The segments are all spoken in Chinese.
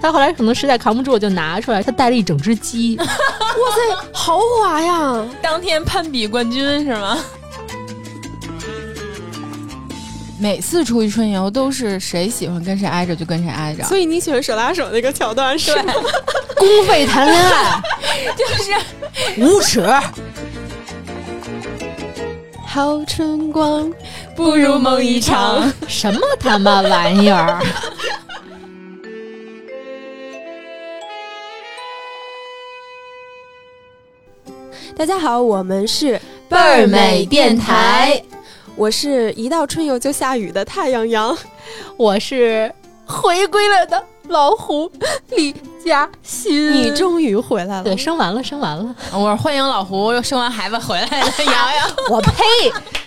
他后来可能实在扛不住，就拿出来，他带了一整只鸡。哇塞，豪华呀！当天攀比冠军是吗？每次出去春游都是谁喜欢跟谁挨着就跟谁挨着，所以你喜欢手拉手那个桥段是吗？公费谈恋爱 就是无耻。好春光，不如梦一场。什么他妈玩意儿？大家好，我们是倍儿美电台，我是一到春游就下雨的太阳阳，我是回归了的老胡李嘉欣。你终于回来了，对，生完了，生完了。我是欢迎老胡又生完孩子回来的瑶瑶。我呸！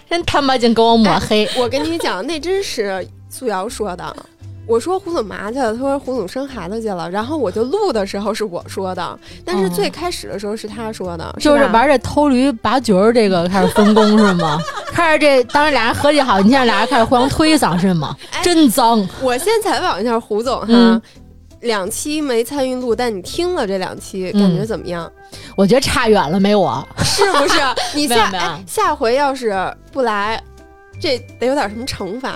真他妈净给我抹黑。我跟你讲，那真是素瑶说的。我说胡总嘛去了，他说胡总生孩子去了。然后我就录的时候是我说的，但是最开始的时候是他说的，就是玩这偷驴拔角儿这个开始分工是吗？开始这当时俩人合计好，你现在俩人开始互相推搡是吗？真脏！我先采访一下胡总哈，两期没参与录，但你听了这两期，感觉怎么样？我觉得差远了，没我是不是？你 下哎下回要是不来，这得有点什么惩罚。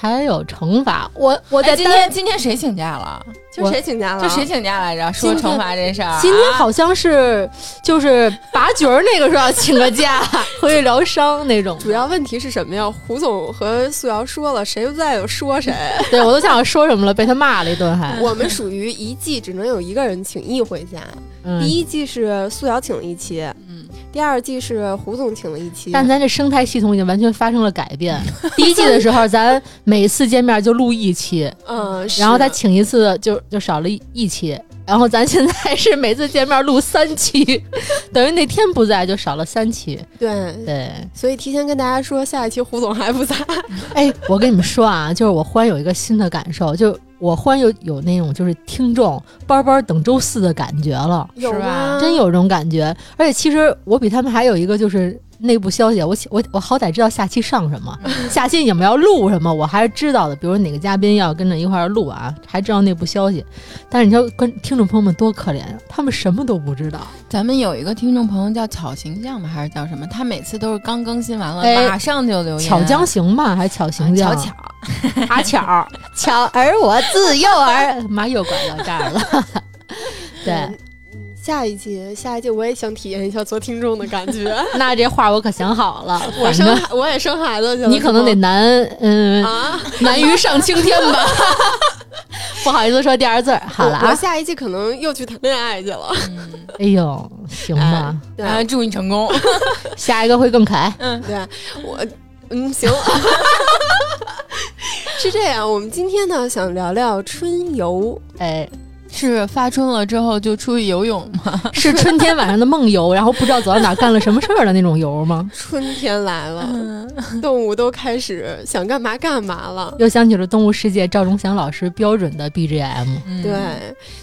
还有惩罚，我我在今天今天谁请假了？就谁请假了？就谁请假来着？说惩罚这事儿。今天好像是就是拔角儿那个时候要请个假 回去疗伤那种。主要问题是什么呀？胡总和素瑶说了，谁不在就说谁。对我都想说什么了，被他骂了一顿还。我们属于一季只能有一个人请一回假。嗯、第一季是素瑶请了一期，嗯，第二季是胡总请了一期。但咱这生态系统已经完全发生了改变。第一季的时候，咱每次见面就录一期，嗯，然后他请一次就就少了一一期，然后咱现在是每次见面录三期，等于那天不在就少了三期。对对，所以提前跟大家说，下一期胡总还不在。哎，我跟你们说啊，就是我忽然有一个新的感受，就。我忽然有有那种就是听众班班等周四的感觉了，有吧？真有这种感觉。而且其实我比他们还有一个就是内部消息，我我我好歹知道下期上什么，下期你们要录什么，我还是知道的。比如哪个嘉宾要跟着一块儿录啊，还知道内部消息。但是你说跟听众朋友们多可怜呀，他们什么都不知道。咱们有一个听众朋友叫巧形象吧，还是叫什么？他每次都是刚更新完了，哎、马上就留言。巧江行吧，还是巧形象？巧巧。阿巧，巧儿我自幼儿，妈又拐到这儿了。对，下一季，下一季我也想体验一下做听众的感觉。那这话我可想好了，我生我也生孩子去了，你可能得难，嗯啊，难于上青天吧。不好意思说第二字儿，好了啊。我下一季可能又去谈恋爱去了。嗯、哎呦，行吧，对、啊，祝你成功。下一个会更可爱。嗯，对我，嗯，行。是这样，我们今天呢想聊聊春游。哎，是发春了之后就出去游泳吗？是春天晚上的梦游，然后不知道走到哪干了什么事儿的那种游吗？春天来了，动物都开始想干嘛干嘛了。又想起了《动物世界》赵忠祥老师标准的 BGM。嗯、对，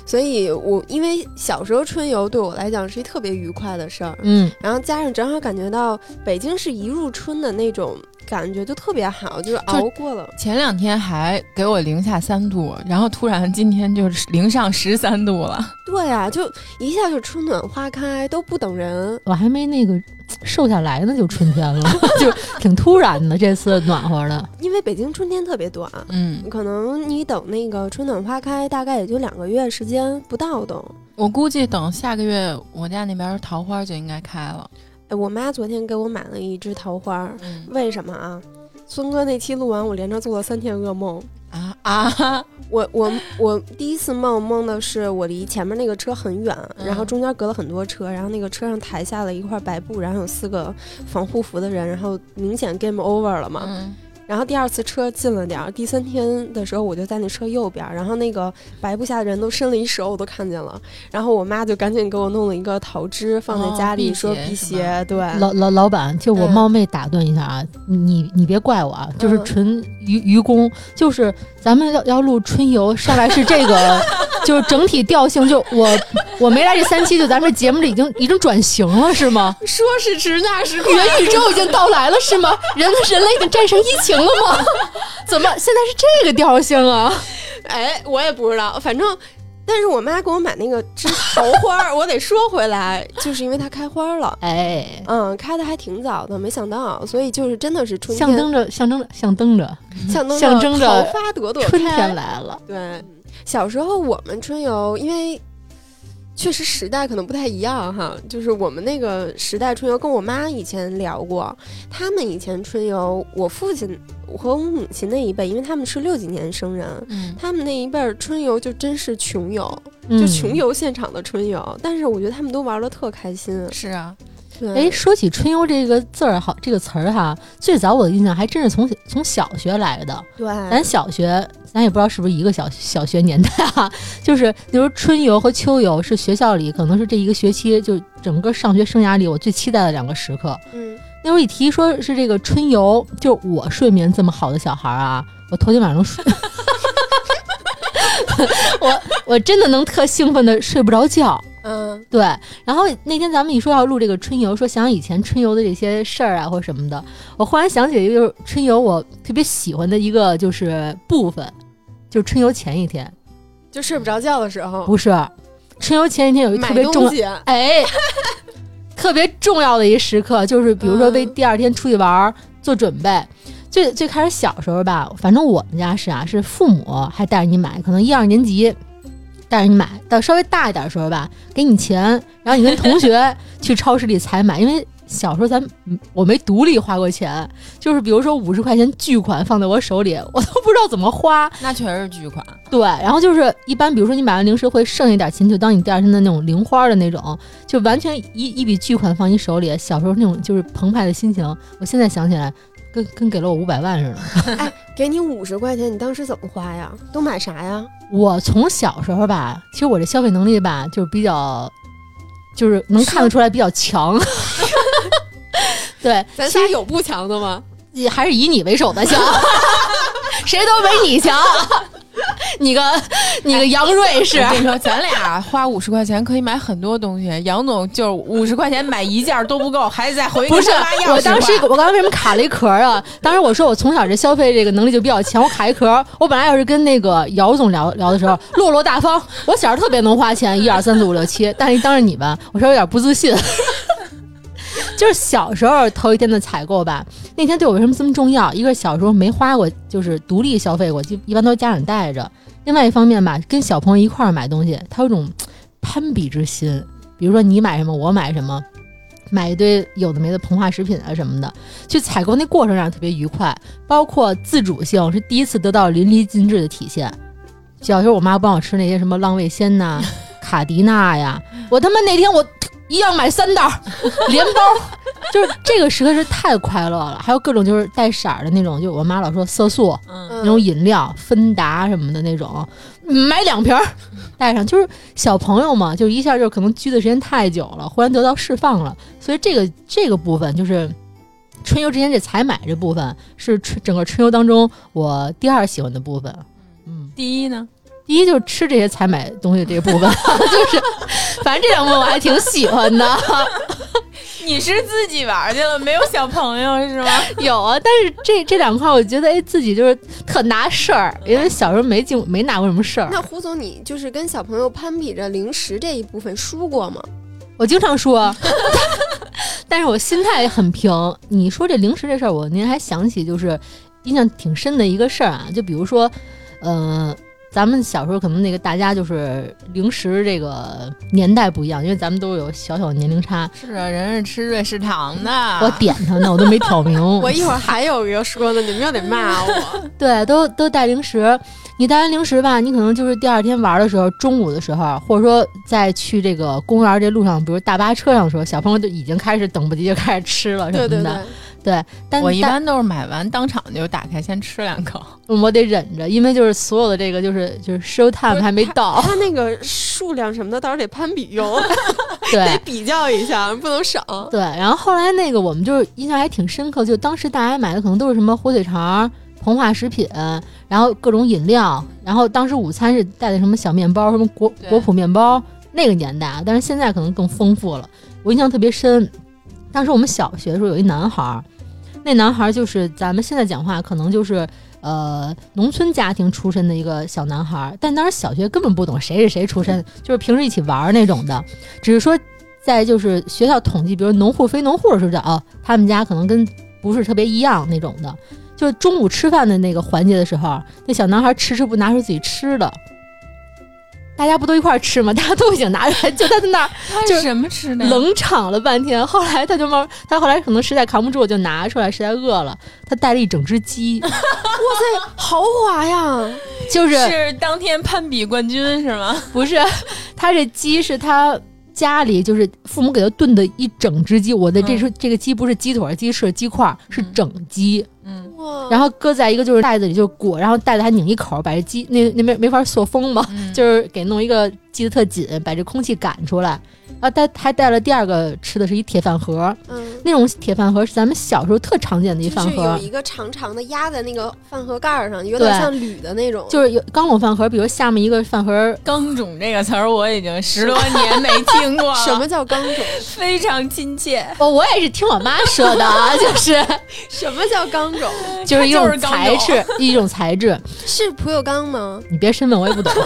所以我因为小时候春游对我来讲是一特别愉快的事儿。嗯，然后加上正好感觉到北京是一入春的那种。感觉就特别好，就是熬过了。前两天还给我零下三度，然后突然今天就是零上十三度了。对啊，就一下就春暖花开，都不等人。我还没那个瘦下来呢，就春天了，就挺突然的。这次暖和的，因为北京春天特别短，嗯，可能你等那个春暖花开，大概也就两个月时间不到都。我估计等下个月我家那边桃花就应该开了。哎，我妈昨天给我买了一枝桃花，嗯、为什么啊？孙哥那期录完，我连着做了三天噩梦啊啊！我我我第一次梦梦的是我离前面那个车很远，嗯、然后中间隔了很多车，然后那个车上抬下了一块白布，然后有四个防护服的人，然后明显 game over 了嘛。嗯然后第二次车近了点儿，第三天的时候我就在那车右边，然后那个白布下的人都伸了一手，我都看见了。然后我妈就赶紧给我弄了一个桃枝放在家里，哦、说辟邪。对，老老老板，就我冒昧打断一下啊，嗯、你你别怪我啊，就是纯愚愚公，就是咱们要要录春游，上来是这个，就是整体调性，就我我没来这三期，就咱们节目里已经已经转型了是吗？说时迟那时快，元宇宙已经到来了是吗？人人类已经战胜疫情。了吗？怎么现在是这个调性啊？哎，我也不知道，反正但是我妈给我买那个枝桃花儿，我得说回来，就是因为它开花了。哎，嗯，开的还挺早的，没想到，所以就是真的是春天象征着象征着象征着象征象征着桃花朵朵春天开。来了。对，小时候我们春游，因为确实时代可能不太一样哈，就是我们那个时代春游，跟我妈以前聊过，他们以前春游，我父亲和我母亲那一辈，因为他们是六几年生人。他们那一辈春游就真是穷游，就穷。游现场的春游，但是我觉得他们都玩的特开心。是啊，哎，说起春游这个字儿，好这个词儿哈，最早我的印象还真是从从小学来的。对，咱小学，咱也不知道是不是一个小小学年代啊，就是比如春游和秋游是学校里可能是这一个学期就整个上学生涯里我最期待的两个时刻。嗯，那时候一提说是这个春游，就我睡眠这么好的小孩儿啊，我头天晚上睡，我我真的能特兴奋的睡不着觉。嗯，对，然后那天咱们一说要录这个春游，说想想以前春游的这些事儿啊或什么的，我忽然想起一个就是春游我特别喜欢的一个就是部分，就是春游前一天，就睡不着觉的时候，不是春游前一天有一特别重要，哎，特别重要的一时刻，就是比如说为嗯。第二天出去玩儿做准备。最最开始小时候吧，反正我们家是啊，是父母还带着你买，可能一二年级带着你买，到稍微大一点的时候吧，给你钱，然后你跟同学 去超市里采买，因为小时候咱嗯我没独立花过钱，就是比如说五十块钱巨款放在我手里，我都不知道怎么花，那确实是巨款。对，然后就是一般，比如说你买完零食会剩一点钱，就当你第二天的那种零花的那种，就完全一一笔巨款放你手里。小时候那种就是澎湃的心情，我现在想起来，跟跟给了我五百万似的。哎给你五十块钱，你当时怎么花呀？都买啥呀？我从小时候吧，其实我这消费能力吧，就是比较，就是能看得出来比较强。对，咱仨有不强的吗？也还是以你为首的强，谁都没你强。你个你个杨瑞士，我跟你说，咱俩花五十块钱可以买很多东西。杨总就五十块钱买一件都不够，还得再回不是我当时我刚刚为什么卡了一壳啊？当时我说我从小这消费这个能力就比较强，我卡一壳。我本来要是跟那个姚总聊聊的时候，落落大方，我小时候特别能花钱，一二三四五六七，但是一当着你们，我稍微有点不自信。就是小时候头一天的采购吧，那天对我为什么这么重要？一个是小时候没花过，就是独立消费过，就一般都是家长带着；另外一方面吧，跟小朋友一块儿买东西，他有种攀比之心。比如说你买什么，我买什么，买一堆有的没的膨化食品啊什么的，去采购那过程让人特别愉快，包括自主性是第一次得到淋漓尽致的体现。小时候我妈帮我吃那些什么浪味仙呐、卡迪娜呀，我他妈那天我一样买三袋儿 连包，就是这个时刻是太快乐了。还有各种就是带色儿的那种，就我妈老说色素嗯，嗯那种饮料，芬达什么的那种，买两瓶儿 带上，就是小朋友嘛，就一下就可能拘的时间太久了，忽然得到释放了，所以这个这个部分就是。春游之前这采买这部分是春整个春游当中我第二喜欢的部分，嗯，第一呢，第一就是吃这些采买东西这部分，就是反正这两部分我还挺喜欢的。你是自己玩去了，没有小朋友是吗？有啊，但是这这两块我觉得哎自己就是特拿事儿，因为小时候没经没拿过什么事儿。那胡总，你就是跟小朋友攀比着零食这一部分输过吗？我经常输，但是我心态也很平。你说这零食这事儿，我您还想起就是印象挺深的一个事儿啊，就比如说，呃，咱们小时候可能那个大家就是零食这个年代不一样，因为咱们都有小小年龄差。是啊，人是吃瑞士糖的。我点他呢，我都没挑明。我一会儿还有一个说的，你们又得骂我。对，都都带零食。你带完零食吧，你可能就是第二天玩的时候，中午的时候，或者说在去这个公园这路上，比如大巴车上的时候，小朋友就已经开始等不及就开始吃了什么的。对，对，但但我一般都是买完当场就打开，先吃两口。我得忍着，因为就是所有的这个就是就是 show time 还没到，他那个数量什么的，到时候得攀比用，对得比较一下，不能少。对。然后后来那个我们就是印象还挺深刻，就当时大家买的可能都是什么火腿肠、膨化食品，然后各种饮料，然后当时午餐是带的什么小面包，什么果果脯面包，那个年代啊，但是现在可能更丰富了。我印象特别深，当时我们小学的时候有一男孩儿，那男孩就是咱们现在讲话可能就是呃农村家庭出身的一个小男孩，但当时小学根本不懂谁是谁出身，就是平时一起玩那种的，只是说在就是学校统计，比如农户非农户的时候，知道哦，他们家可能跟不是特别一样那种的。就中午吃饭的那个环节的时候，那小男孩迟迟不拿出自己吃的，大家不都一块儿吃吗？大家都已经拿出来，就他在那儿他就是什么吃的呀？冷场了半天。后来他就慢慢，他后来可能实在扛不住，就拿出来，实在饿了，他带了一整只鸡，哇塞，豪华呀！就是是当天攀比冠军是吗？不是他这鸡是他。家里就是父母给他炖的一整只鸡，我的这是、这个鸡不是鸡腿、鸡翅、鸡块，是整鸡，嗯，哇，然后搁在一个就是袋子里就裹，然后袋子还拧一口，把这鸡那那边没法塑封嘛，嗯。就是给弄一个系得特紧，把这空气赶出来。然后带还带了第二个吃的是一铁饭盒，嗯，那种铁饭盒是咱们小时候特常见的一就是有饭盒，一个长长的压在那个饭盒盖儿上，有点像铝的那种。就是有钢笼饭盒，比如下面一个饭盒，钢种这个词儿我已经十多年没听过了，什么叫钢种？非常亲切，哦，我也是听我妈说的啊，就是什么叫钢种？就是一种就是钢种材质，一种材质，是不锈钢吗？你别深问，我也不懂。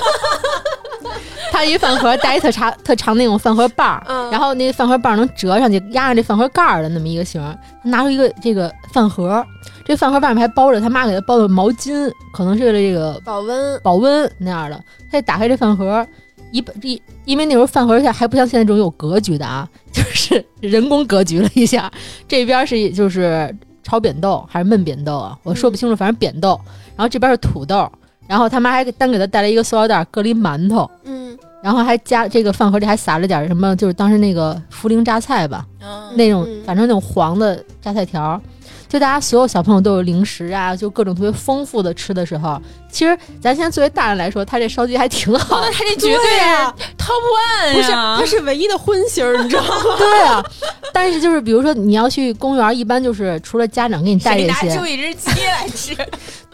它一饭盒带一特长特长那种饭盒把儿，嗯然后那个饭盒把儿能折上去压着这饭盒盖儿的那么一个形儿。他拿出一个这个饭盒，这饭盒外面还包着他妈给他包的毛巾，可能是为了这个保温。保温那样的。他一打开这饭盒，一一因为那时候饭盒下还不像现在这种有格局的啊，就是人工格局了一下。这边是就是炒扁豆还是焖扁豆啊？我说不清楚，反正扁豆。然后这边是土豆，然后他妈还单给他带来一个塑料袋，搁了一馒头，嗯，然后还加这个饭盒里还撒了点什么，就是当时那个茯苓榨菜吧，嗯那种嗯反正那种黄的榨菜条儿。就大家所有小朋友都有零食啊，就各种特别丰富的吃的时候，其实咱现在作为大人来说，他这烧鸡还挺好的。那 他这绝对 啊是 top one 不是，呀它！是唯一的荤腥儿，你知道吗？对啊，但是就是比如说你要去公园，一般就是除了家长给你带谁这些拿出，一只鸡来吃？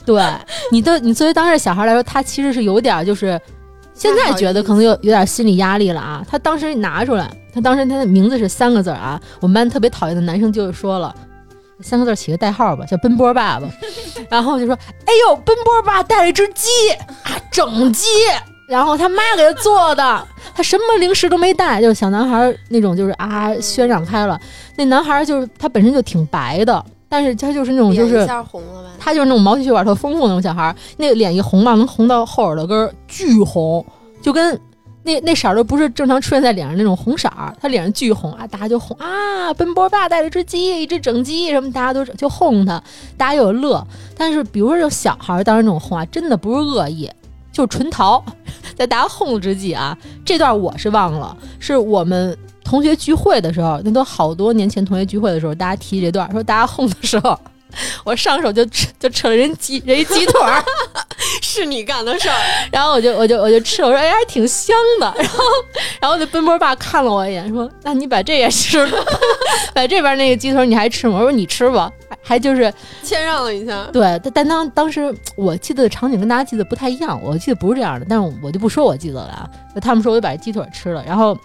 对你的你作为当时小孩来说，他其实是有点儿就是。现在觉得可能有有点心理压力了啊！他当时拿出来，他当时他的名字是三个字儿啊。我们班特别讨厌的男生就是说了，三个字儿起个代号吧，叫奔波爸爸。然后就说：“哎呦，奔波爸带了一只鸡啊，整鸡，然后他妈给他做的，他什么零食都没带，就是小男孩儿那种，就是啊渲染开了。那男孩儿就是他本身就挺白的，但是他就是那种就是？他就是那种毛细血管特丰富那种小孩儿，那个脸一红吧，能红到后耳朵根儿，巨红，就跟那那色儿都不是正常出现在脸上那种红色儿，他脸上巨红啊，大家就哄啊，奔波爸带了只鸡，一只整鸡什么，大家都就哄他，大家又乐。但是比如说有小孩，当时那种哄啊，真的不是恶意，就是纯淘，在大家哄之际啊，这段我是忘了，是我们。同学聚会的时候，那都好多年前同学聚会的时候，大家提这段，说大家哄的时候，我上手就吃就扯人鸡人一鸡腿儿，是你干的事儿。然后我就我就我就吃了，我说哎还挺香的，然后然后那奔波爸看了我一眼，说那你把这也吃了，把这边那个鸡腿你还吃吗？我说你吃吧，还还就是谦让了一下。对，但但当当时我记得的场景跟大家记得不太一样，我记得不是这样的，但是我就不说我记得了啊，他们说我就把这鸡腿吃了，然后。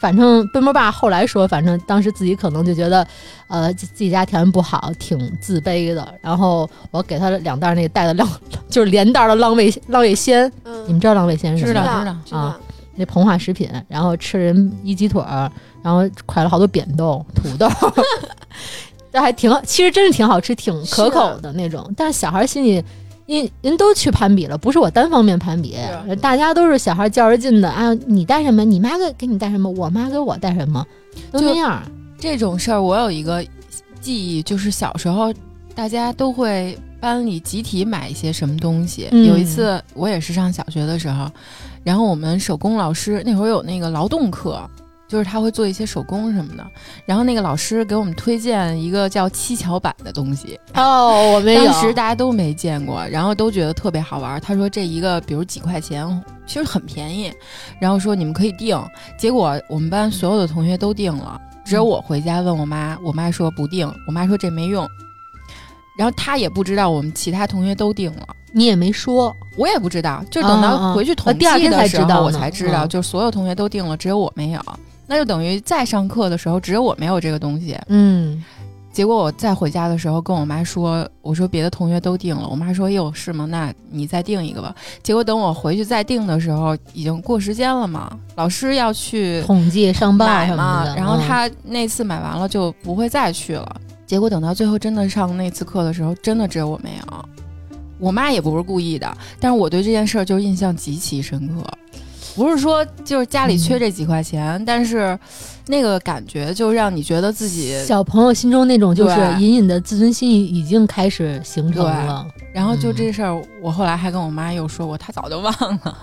反正奔波爸后来说，反正当时自己可能就觉得，呃，自自己家条件不好，挺自卑的。然后我给他两袋那个带的浪，就是连袋的浪味浪味仙，嗯，你们知道浪味仙是什么吗？知道知道知道啊。那膨化食品，然后吃人一鸡腿儿，然后蒯了好多扁豆、土豆，这还挺，其实真是挺好吃、挺可口的那种。但是小孩心里，因人都去攀比了，不是我单方面攀比，大家都是小孩较着劲的啊！你带什么？你妈给给你带什么？我妈给我带什么？都就那样。这种事儿，我有一个记忆，就是小时候大家都会班里集体买一些什么东西。嗯有一次我也是上小学的时候，然后我们手工老师那会儿有那个劳动课。就是他会做一些手工什么的，然后那个老师给我们推荐一个叫七巧板的东西，哦，我没有。当时大家都没见过，然后都觉得特别好玩。他说这一个比如几块钱，其实很便宜，然后说你们可以订。结果我们班所有的同学都订了，只有我回家问我妈，我妈说不定，我妈说这没用。然后他也不知道我们其他同学都订了，你也没说，我也不知道，就等到回去统计的时候，我知道呢才知道，嗯就所有同学都订了，只有我没有。那就等于再上课的时候，只有我没有这个东西。嗯结果我再回家的时候跟我妈说，我说别的同学都订了，我妈说哟是吗？那你再订一个吧。结果等我回去再订的时候，已经过时间了嘛，老师要去统计上报什么，的，然后嗯他那次买完了就不会再去了。结果等到最后真的上那次课的时候，真的只有我没有。我妈也不是故意的，但是我对这件事儿就印象极其深刻。不是说就是家里缺这几块钱，但是那个感觉就让你觉得自己，小朋友心中那种就是隐隐的自尊心已经开始形成了，然后就嗯这事儿，我后来还跟我妈又说过，她早就忘了，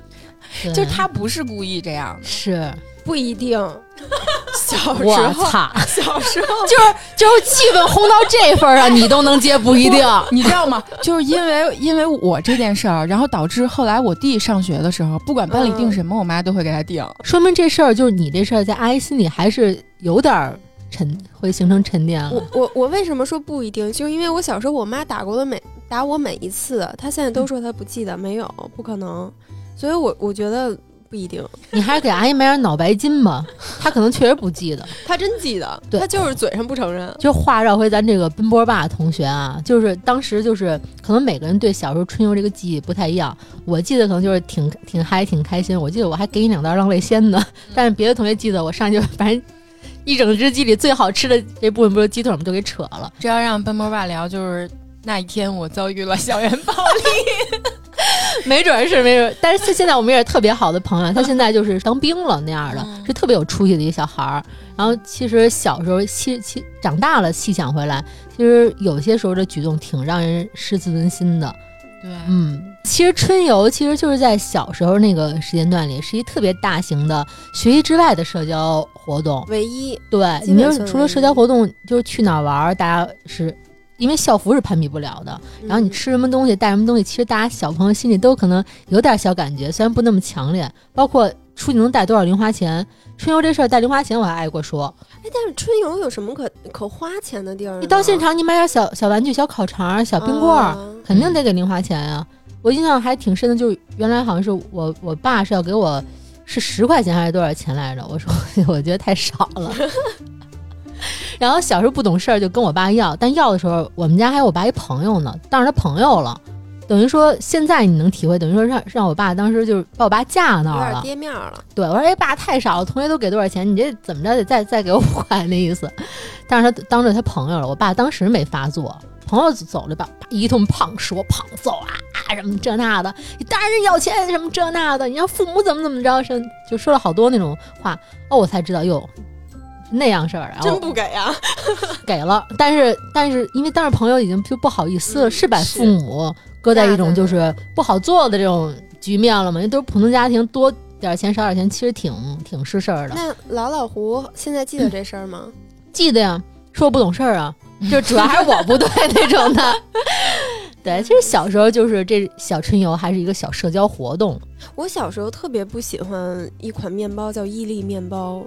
就她不是故意这样的。是不一定。小时我候，操，小时候 就是就是气氛烘到这份儿上，你都能接不一定。你知道吗？就是因为因为我这件事儿，然后导致后来我弟上学的时候，不管班里订什么，我妈都会给他订。说明这事儿就是你这事儿在阿姨心里还是有点儿沉，会形成沉淀了我。我我为什么说不一定？就是因为我小时候我妈打过的每打我每一次，她现在都说她不记得，没有，不可能。所以我我觉得不一定，你还是给阿姨买点脑白金吧，她可能确实不记得。她真记得，对她就是嘴上不承认。就话绕回咱这个奔波霸同学啊，就是当时就是可能每个人对小时候春游这个记忆不太一样。我记得可能就是挺挺嗨挺开心，我记得我还给你两袋浪味仙呢。但是别的同学记得我上去 反正一整只鸡里最好吃的这部分不是鸡腿吗？就给扯了。这要让奔波爸聊，就是那一天我遭遇了校园暴力。没准儿是没准儿，但是他现在我们也是特别好的朋友，他现在就是当兵了那样的，嗯是特别有出息的一个小孩儿。然后其实小时候细细长大了细想回来，其实有些时候的举动挺让人失自尊心的。对，嗯，其实春游其实就是在小时候那个时间段里，是一特别大型的学习之外的社交活动。唯一对，你就是除了社交活动，就是去哪儿玩儿，大家是因为校服是攀比不了的。然后你嗯吃什么东西，带什么东西，其实大家小朋友心里都可能有点小感觉，虽然不那么强烈。包括出去能带多少零花钱，春游这事儿带零花钱我还挨过说。哎，但是春游有什么可可花钱的地儿呢？你到现场你买点小小玩具、小烤肠、小冰棍儿，啊肯定得给零花钱呀、我印象还挺深的，就是原来好像是我我爸是要给我是十块钱还是多少钱来着？我说 我觉得太少了。然后小时候不懂事儿，就跟我爸要，但要的时候我们家还有我爸一朋友呢，当着他朋友了，等于说现在你能体会，等于说让让我爸当时就是把我爸架那有点儿了。跌面了。对我说：“哎，爸太少了，同学都给多少钱？你这怎么着得再再给我五块那意思。”但是他当着他朋友了，我爸当时没发作，朋友走了吧，一通胖说胖揍啊啊什么这那的，你当然是要钱什么这那的，你让父母怎么怎么着，是就说了好多那种话。哦，我才知道哟。那样事儿，然后真不给啊！给了，但是但是因为当时朋友已经就不好意思了，嗯是把父母搁在一种就是不好做的这种局面了嘛？因为都是普通家庭，多点钱少点钱，其实挺挺是事儿的。那老老胡现在记得这事儿吗？记得呀，说我不懂事儿啊，就主要还是我不对那种的。对，其实小时候就是这小春游还是一个小社交活动，我小时候特别不喜欢一款面包，叫伊利面包。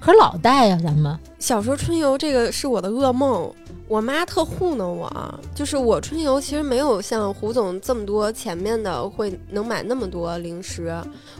可是老带呀，咱们小时候春游这个是我的噩梦，我妈特糊弄我，就是我春游其实没有像胡总这么多前面的会能买那么多零食，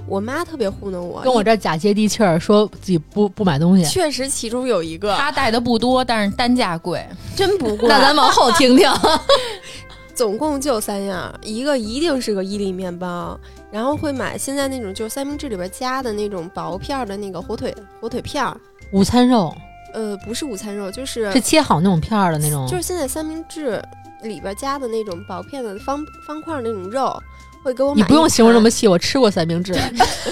我妈特别糊弄我，跟我这假接地气儿，说自己不不买东西。确实其中有一个他带的不多，但是单价贵。真不贵，那咱往后听听。总共就三样，一个一定是个伊利面包，然后会买现在那种就是三明治里边加的那种薄片儿的那个火腿火腿片儿，午餐肉呃，不是午餐肉，就是是切好那种片儿的那种，就是现在三明治里边加的那种薄片的方方块儿那种肉，会给我买你不用形容那么细，我吃过三明治。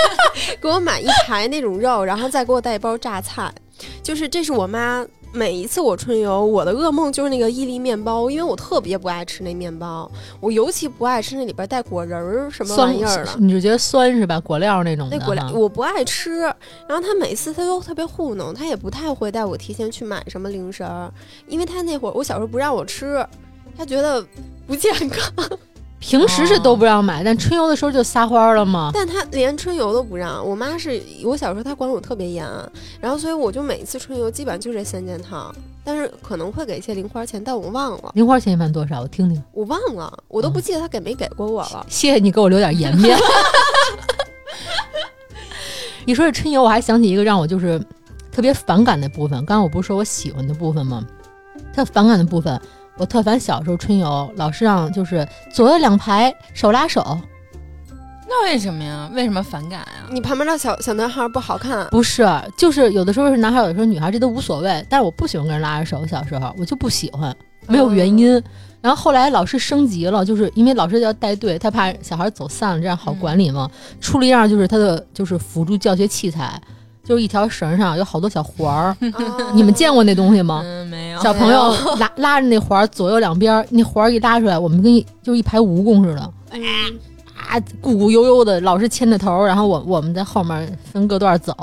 给我买一排那种肉，然后再给我带一包榨菜。就是这是我妈每一次我春游，我的噩梦就是那个伊利面包，因为我特别不爱吃那面包，我尤其不爱吃那里边带果仁儿什么玩意儿的。你就觉得酸是吧？果料那种的那果料我不爱吃，然后他每次他都特别糊弄，他也不太会带我提前去买什么零食儿，因为他那会儿我小时候不让我吃，他觉得不健康，平时是都不让买，但春游的时候就撒欢儿了嘛。但他连春游都不让。我妈是我小时候她管我特别严，然后所以我就每次春游基本上就这三件套，但是可能会给一些零花钱，但我忘了，零花钱一般多少？我听听。我忘了，我都不记得他给没给过我了。谢谢你给我留点颜面。你说这春游，我还想起一个让我就是特别反感的部分。刚刚我不是说我喜欢的部分吗？特反感的部分，我特烦小时候春游老师让就是左右两排手拉手，那为什么呀？为什么反感啊？你旁边的小小男孩不好看，不是，就是有的时候是男孩，有的时候女孩，这都无所谓。但是我不喜欢跟人拉着手，小时候我就不喜欢，没有原因。然后后来老师升级了，就是因为老师要带队，他怕小孩走散了，这样好管理嘛。出了一样就是他的就是辅助教学器材，就是一条绳上有好多小环儿，哦你们见过那东西吗？嗯，没有。小朋友拉拉着那环儿左右两边儿，那环儿一拉出来，我们跟一就一排蜈蚣似的。嗯啊，鼓鼓悠悠的，老是牵着头，然后我我们在后面分各段走，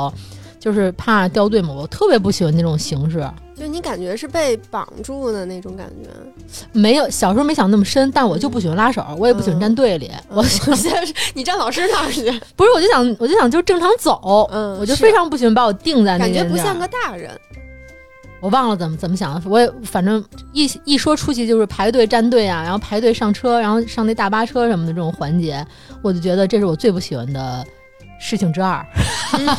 就是怕掉队嘛。我特别不喜欢那种形式，就你感觉是被绑住的那种感觉。没有小时候没想那么深，但我就不喜欢拉手，我也不喜欢站队里。我我现在是 你站老师那儿去，不是，我就想我就想就正常走，嗯我就非常不喜欢把我定在那感觉不像个大人。我忘了怎么怎么想的，我也反正一一说出去就是排队站队啊，然后排队上车，然后上那大巴车什么的这种环节，我就觉得这是我最不喜欢的事情之二。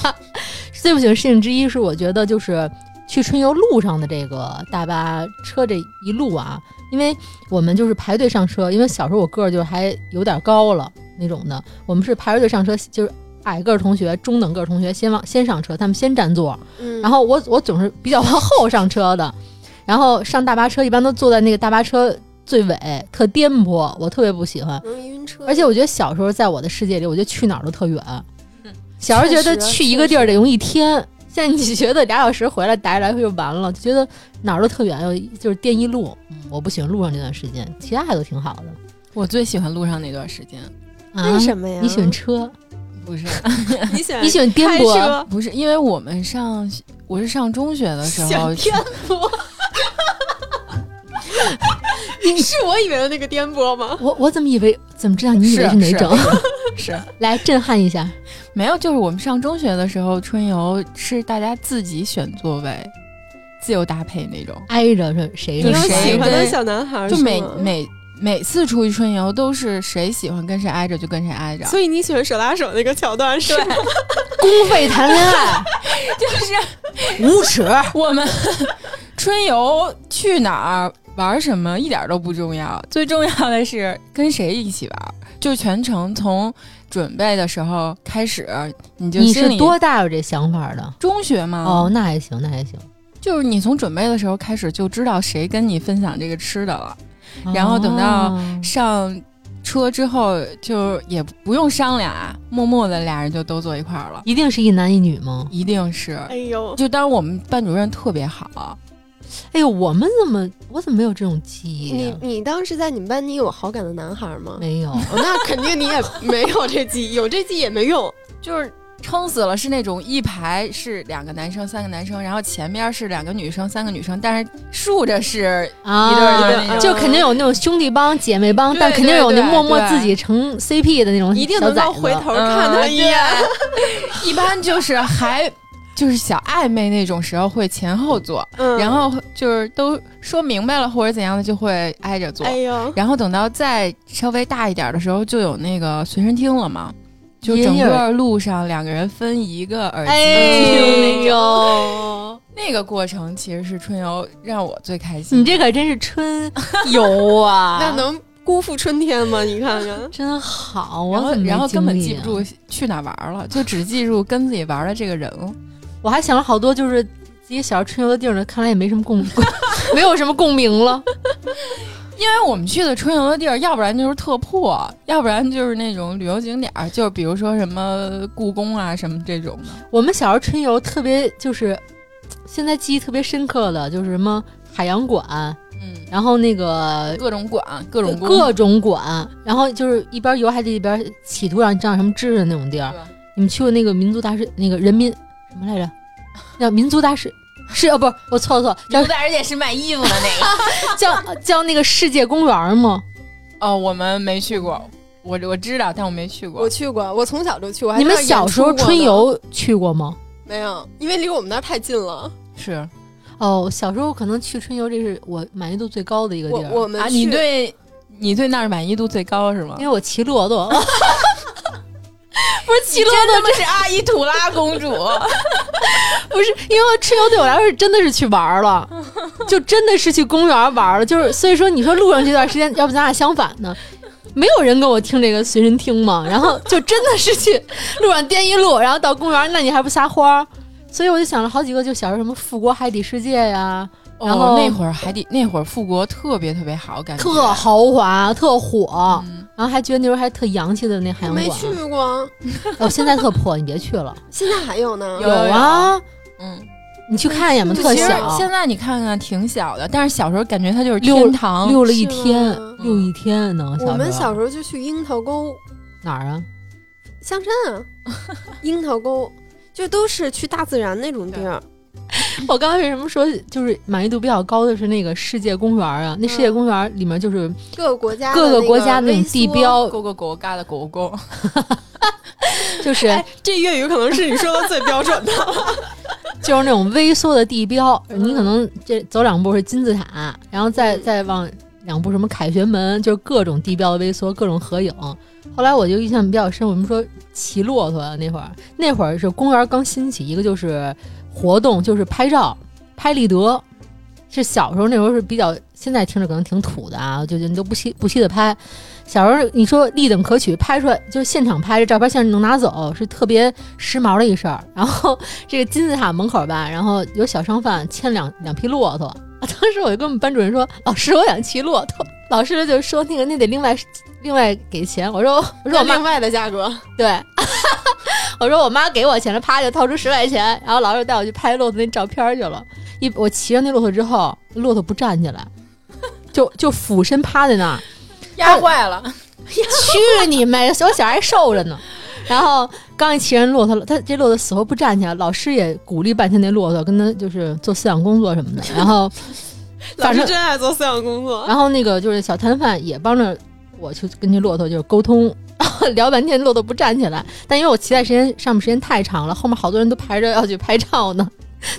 最不喜欢事情之一是，我觉得就是去春游路上的这个大巴车这一路啊，因为我们就是排队上车，因为小时候我个儿就还有点高了那种的，我们是排着队上车，就是矮个儿同学、中等个儿同学先往先上车，他们先占座，嗯，然后我我总是比较往后上车的，然后上大巴车一般都坐在那个大巴车最尾，特颠簸，我特别不喜欢。容易晕车。而且我觉得小时候在我的世界里，我觉得去哪儿都特远。小时候觉得去一个地儿得用一天，现在你觉得俩小时回来打一来回就完了，就觉得哪儿都特远，又就是颠一路。嗯，我不喜欢路上这段时间，其他还都挺好的。我最喜欢路上那段时间，啊、为什么呀？你喜欢车？不是 你喜欢你喜欢颠簸？不是，因为我们上我是上中学的时候，颠簸？是我以为的那个颠簸吗？我我怎么以为？怎么知道你以为是是哪种？是 来震撼一下。没有，就是我们上中学的时候，春游是大家自己选座位，自由搭配那种。挨着是谁？你有就谁喜欢的小男孩就每每每次出去春游都是谁喜欢跟谁挨着就跟谁挨着，所以你喜欢手拉手那个桥段是吗？公费 谈恋爱，就是无耻。我们春游去哪儿玩什么一点都不重要，最重要的是跟谁一起玩。就全程从准备的时候开始，你就你是心里多大有这想法的？中学吗？哦，，那还行，那还行。就是你从准备的时候开始就知道谁跟你分享这个吃的了。然后等到哦上车之后就也不用商量啊，默默的俩人就都坐一块儿了，一定是一男一女吗？一定是。哎呦，就当我们班主任特别好，哎呦，我们怎么我怎么没有这种记忆你啊？你当时在你们班，你有好感的男孩吗？没有，哦，那肯定你也 没有这记忆，有这记忆也没用。就是撑死了是那种一排是两个男生、三个男生，然后前面是两个女生、三个女生，但是竖着是啊，一对儿一对儿那种就肯定有那种兄弟帮、姐妹帮，但肯定有那默默自己成 CP 的那种一定能够回头看他一眼。一般就是还就是小暧昧那种时候会前后坐，嗯，然后就是都说明白了或者怎样的就会挨着坐。哎呦，然后等到再稍微大一点的时候，就有那个随身听了嘛，就整个路上两个人分一个耳机哎听那种。呦，那个过程其实是春游让我最开心。你这可真是春游啊！那能辜负春天吗？你看看，真好，我然后怎么然后根本记不住去哪玩了，就只记住跟自己玩的这个人了。我还想了好多，就是自己小时候春游的地儿呢，看来也没什么共，没有什么共鸣了。因为我们去的春游的地儿，要不然就是特破，要不然就是那种旅游景点儿，就是比如说什么故宫啊什么这种的。我们小时候春游特别就是，现在记忆特别深刻的就是什么海洋馆，嗯，然后那个各种馆，各种各种馆，然后就是一边游还得一边企图让你长什么知识那种地儿。你们去过那个民族大使那个人民什么来着？叫民族大使是哦，不是我错了错了，叫刘大人也是卖衣服的那个。叫叫那个世界公园吗？哦，我们没去过，我我知道，但我没去过我。去过，我从小就去过。你们小时候春游去过吗？没有？因为离我们那儿太近了。是哦，小时候可能去春游，这是我满意度最高的一个地儿。我我们啊，你对你对那儿满意度最高是吗因？为我骑骆驼，不是骑你骆真他妈是阿依土拉公主，不是因为蚩尤对我来说是真的是去玩了，就真的是去公园玩了。就是所以说，你说路上这段时间，要不咱俩相反呢？没有人跟我听这个随身听嘛，然后就真的是去路上颠一路，然后到公园，那你还不撒欢儿？所以我就想了好几个，就小时候什么富国海底世界呀，然后哦、那会儿海底那会儿富国特别特别好，感觉。特豪华、特火，嗯然后还觉得那时候还特洋气的那海洋馆。没去过，哦，现在特破，你别去了。现在还有呢。有有啊，嗯，你去看一眼吧，特小。现在你看看挺小的，但是小时候感觉它就是溜天堂。溜了一天，溜一天呢。我们小时时候就去樱桃沟、哪儿啊？香山啊，樱桃沟，就都是去大自然那种地儿。我刚才为什么说就是满意度比较高的是那个世界公园啊？那世界公园里面就是各个国家各个国家那种地标，各个国家的勾勾，就是哎，这粤语可能是你说的最标准的。就是那种微缩的地标。你可能这走两步是金字塔，然后再嗯再往两步什么凯旋门，就是各种地标的微缩，各种合影。后来我就印象比较深，我们说骑骆驼啊，那会儿那会儿是公园刚兴起，一个就是活动，就是拍照，拍立得。是小时候那时候是比较，现在听着可能挺土的啊，就就你都不惜不惜的拍。小时候你说立等可取，拍出来就是现场拍这照片，现在能拿走，是特别时髦的一事儿。然后这个金字塔门口吧，然后有小商贩牵两两匹骆驼。当时我就跟我们班主任说：“老师，我想骑骆驼。”老师就说：“那个那得另外另外给钱。”我说：“我说我另外的价格，对，我说我妈给我钱了，啪就掏出十块钱，然后老师带我去拍骆驼那照片去了。一我骑上那骆驼之后，骆驼不站起来，就就俯身趴在那儿。压坏了。去你妹！我小孩瘦着呢。然后刚一骑上骆驼，他这骆驼死活不站起来，老师也鼓励半天那骆驼，跟他就是做思想工作什么的。然后，老师反正真爱做思想工作。然后那个就是小摊贩也帮着我去跟那骆驼就是沟通，聊半天骆驼不站起来。但因为我骑在时间上面时间太长了，后面好多人都排着要去拍照呢。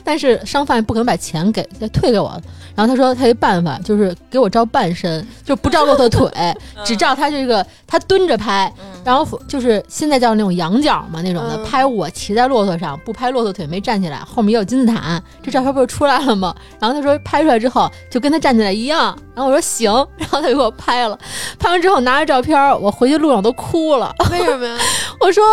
但是商贩不可能把钱给再退给我，然后他说他有一办法，就是给我照半身，就不照骆驼腿，只照他这个他蹲着拍，然后就是现在叫那种仰角嘛那种的，嗯拍我骑在骆驼上，不拍骆驼腿没站起来，后面也有金字塔，这照片不就出来了吗？然后他说拍出来之后就跟他站起来一样，然后我说行，然后他就给我拍了，拍完之后拿着照片，我回去路上都哭了，为什么呀？我说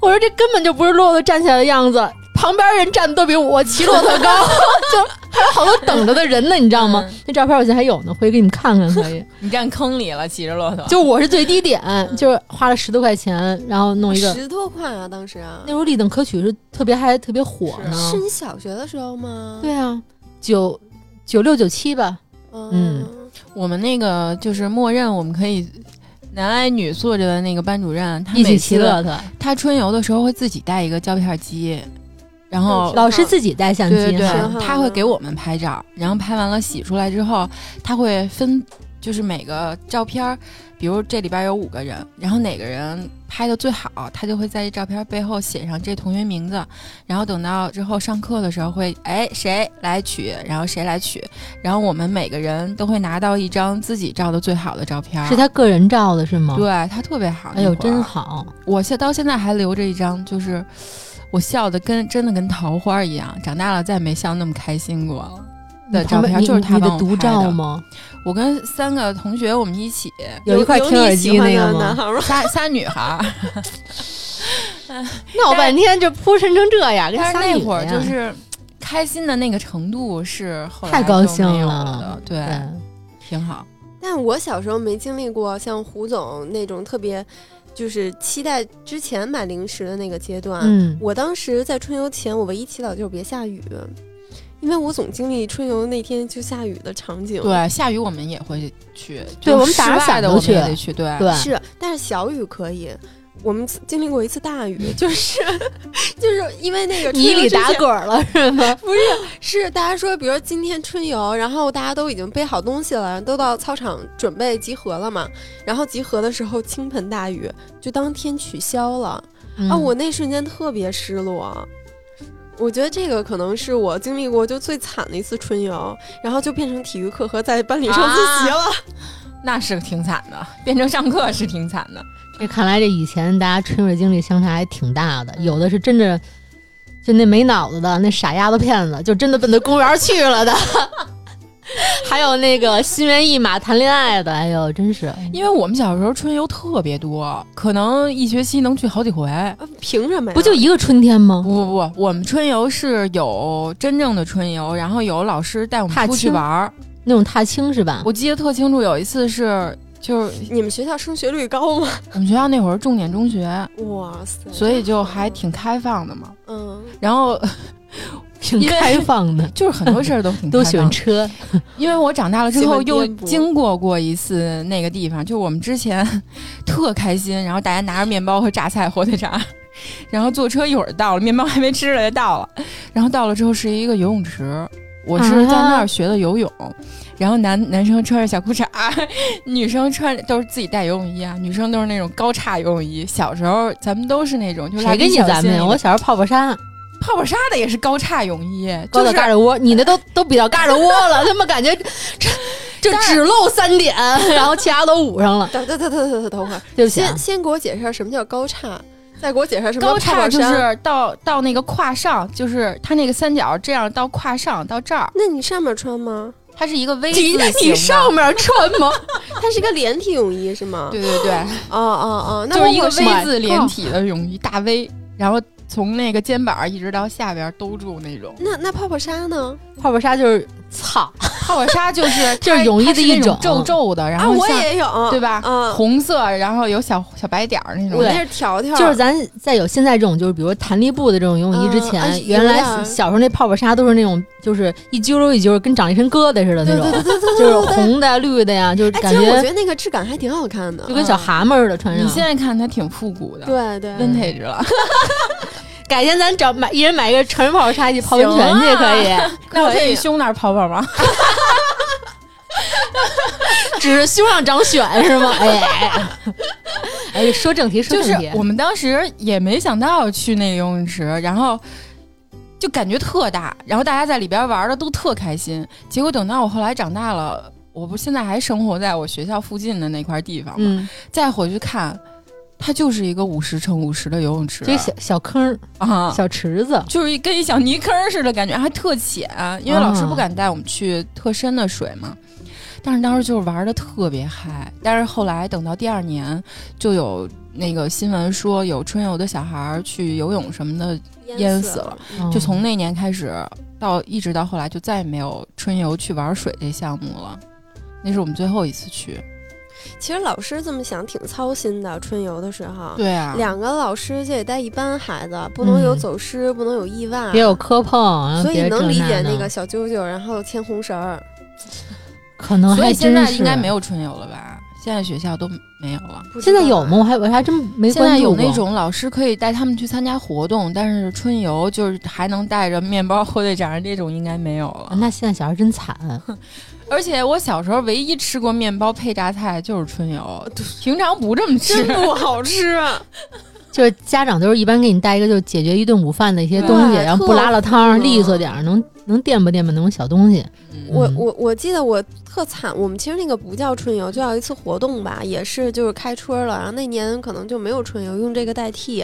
我说这根本就不是骆驼站起来的样子。旁边人站的都比我骑骆驼高，就还有好多等着的人呢，你知道吗？嗯那照片我现在还有呢，回去给你们看看可以。你站坑里了，骑着骆驼。就我是最低点，就是花了十多块钱，然后弄一个。十多块啊，当时啊那，时候立等可取是特别还特别火呢。是你小学的时候吗？对啊，九九六九七吧。嗯，我们那个就是默认我们可以男挨女坐着的那个班主任，他一起每次骑骆驼，他春游的时候会自己带一个胶片机，然后老师自己带相对对对机哈。他会给我们拍照，然后拍完了洗出来之后，他会分就是每个照片儿，比如这里边有五个人，然后哪个人拍的最好，他就会在这照片背后写上这同学名字，然后等到之后上课的时候会，哎谁来取，然后谁来取，然后我们每个人都会拿到一张自己照的最好的照片儿，是他个人照的是吗？。对他特别好，哎呦，真好！我现到现在还留着一张，就是我笑的跟真的跟桃花一样，长大了再也没笑那么开心过了。的照片就是他你的独照吗？我跟三个同学我们一起，有一块听耳机那个吗？吗？仨仨女孩儿，闹半天就铺陈成这样，跟但是仨女那会儿就是开心的那个程度是后来太高兴了对。挺好。但我小时候没经历过像胡总那种特别，就是期待之前买零食的那个阶段。嗯，我当时在春游前，我唯一祈祷就是别下雨，因为我总经历春游那天就下雨的场景。对，下雨我们也会去，对我们打着室外的我们也得去，对对，是，但是小雨可以。我们经历过一次大雨，就是 就是因为那个春你里打滚儿了是吗？不是，是大家说，比如说今天春游，然后大家都已经背好东西了，都到操场准备集合了嘛。然后集合的时候倾盆大雨，就当天取消了、啊！嗯我那瞬间特别失落。我觉得这个可能是我经历过就最惨的一次春游，然后就变成体育课和在班里上自习了。那是挺惨的，变成上课是挺惨的。这看来这以前大家春游经历相差还挺大的，有的是真的就那没脑子的那傻丫头片子，就真的奔那公园去了的。还有那个心猿意马谈恋爱的，哎呦，真是。因为我们小时候春游特别多，可能一学期能去好几回。啊凭什么呀？不就一个春天吗？不不不，我们春游是有真正的春游，然后有老师带我们踏出去玩儿。那种踏青是吧？我记得特清楚，有一次是就是你们学校升学率高吗？我们学校那会儿重点中学，哇塞！所以就还挺开放的嘛。嗯，然后 挺开放的，就是很多事儿都挺都喜欢开放 车。因为我长大了之后又经过过一次那个地方，就我们之前特开心，然后大家拿着面包和榨菜、火腿肠，然后坐车一会儿到了，面包还没吃了就到了，然后到了之后是一个游泳池，我是在那儿学的游泳。然后男男生穿着小裤衩，女生穿都是自己带游泳衣啊，女生都是那种高叉游泳衣。小时候咱们都是那种，就谁跟你咱们呀？我小时候泡泡沙，泡泡沙的也是高叉泳衣，高就是到嘎吱窝，你那都都比到嘎吱窝了，他妈感觉这 就只露三点，然后其他都捂上了。等等等等等等等会儿，对不起啊先，先给我解释什么叫高叉，再给我解释什么高叉就。是到到那个胯上，就是它那个三角这样到胯上到这儿，那你上面穿吗？它是一个 V 字你。你上面穿吗？它是一个连体泳衣是吗？对对对，哦哦哦，那就是一个 V 字连体的泳衣，大 V，然后从那个肩膀一直到下边兜住那种。那那泡泡纱呢？泡泡纱就是操，泡泡纱就是 就是泳衣的一种皱皱的，然啊，后像我也有，对吧？嗯，红色，然后有小小白点儿那种。我那是条条，就是咱在有现在这种就是比如弹力布的这种游泳衣之嗯前，啊原来小时候那泡泡纱都是那种就是一揪溜一揪，跟长一身疙瘩似的那对种，对对对对，就是。红的、绿的呀，就是哎，感其实我觉觉得那个质感还挺好看的就。跟小蛤蟆似的穿上你。现在看它挺复古的对对，，vintage 了。改天咱找买一人买一个成人泡泡纱一起泡温泉去，可以。那我可可以以胸那儿泡泡吗？只是胸上长癣是吗？哎，哎，说正题，说就是正题。我们当时也没想到去那个游泳池，然后就感觉特大，然后大家在里边玩的都特开心。结果等到我后来长大了，我不现在还生活在我学校附近的那块地方吗？嗯，再回去看，它就是一个五十乘五十的游泳池，这小小坑儿、啊。小池子，就是跟一小泥坑似的感觉，还特浅，因为老师啊不敢带我们去特深的水嘛。但是当时就是玩的特别嗨，但是后来等到第二年，就有那个新闻说有春游的小孩儿去游泳什么的，淹死了。嗯就从那年开始到一直到后来，就再也没有春游去玩水这项目了。那是我们最后一次去。其实老师这么想挺操心的，春游的时候。对啊，两个老师就得带一班孩子，不能有嗯走失，不能有意外，别有磕碰，所以能理解那个小啾啾，然后牵红绳儿。可能还所以现在应该没。有春游了吧？现在学校都没有了。现在有吗？我还我还真没现在关注过。有那种老师可以带他们去参加活动，但是春游就是还能带着面包、火腿肠这种应该没有了。啊那现在小孩真惨，而且我小时候唯一吃过面包配榨菜就是春游，平常不这么吃。真不好吃啊！就是家长都是一般给你带一个，就解决一顿午饭的一些东西，然后不拉了汤，特利索点儿，能能垫吧垫吧那种小东西。嗯我我我记得我特惨，我们其实那个不叫春游，就叫一次活动吧，也是就是开春了，然后那年可能就没有春游，用这个代替，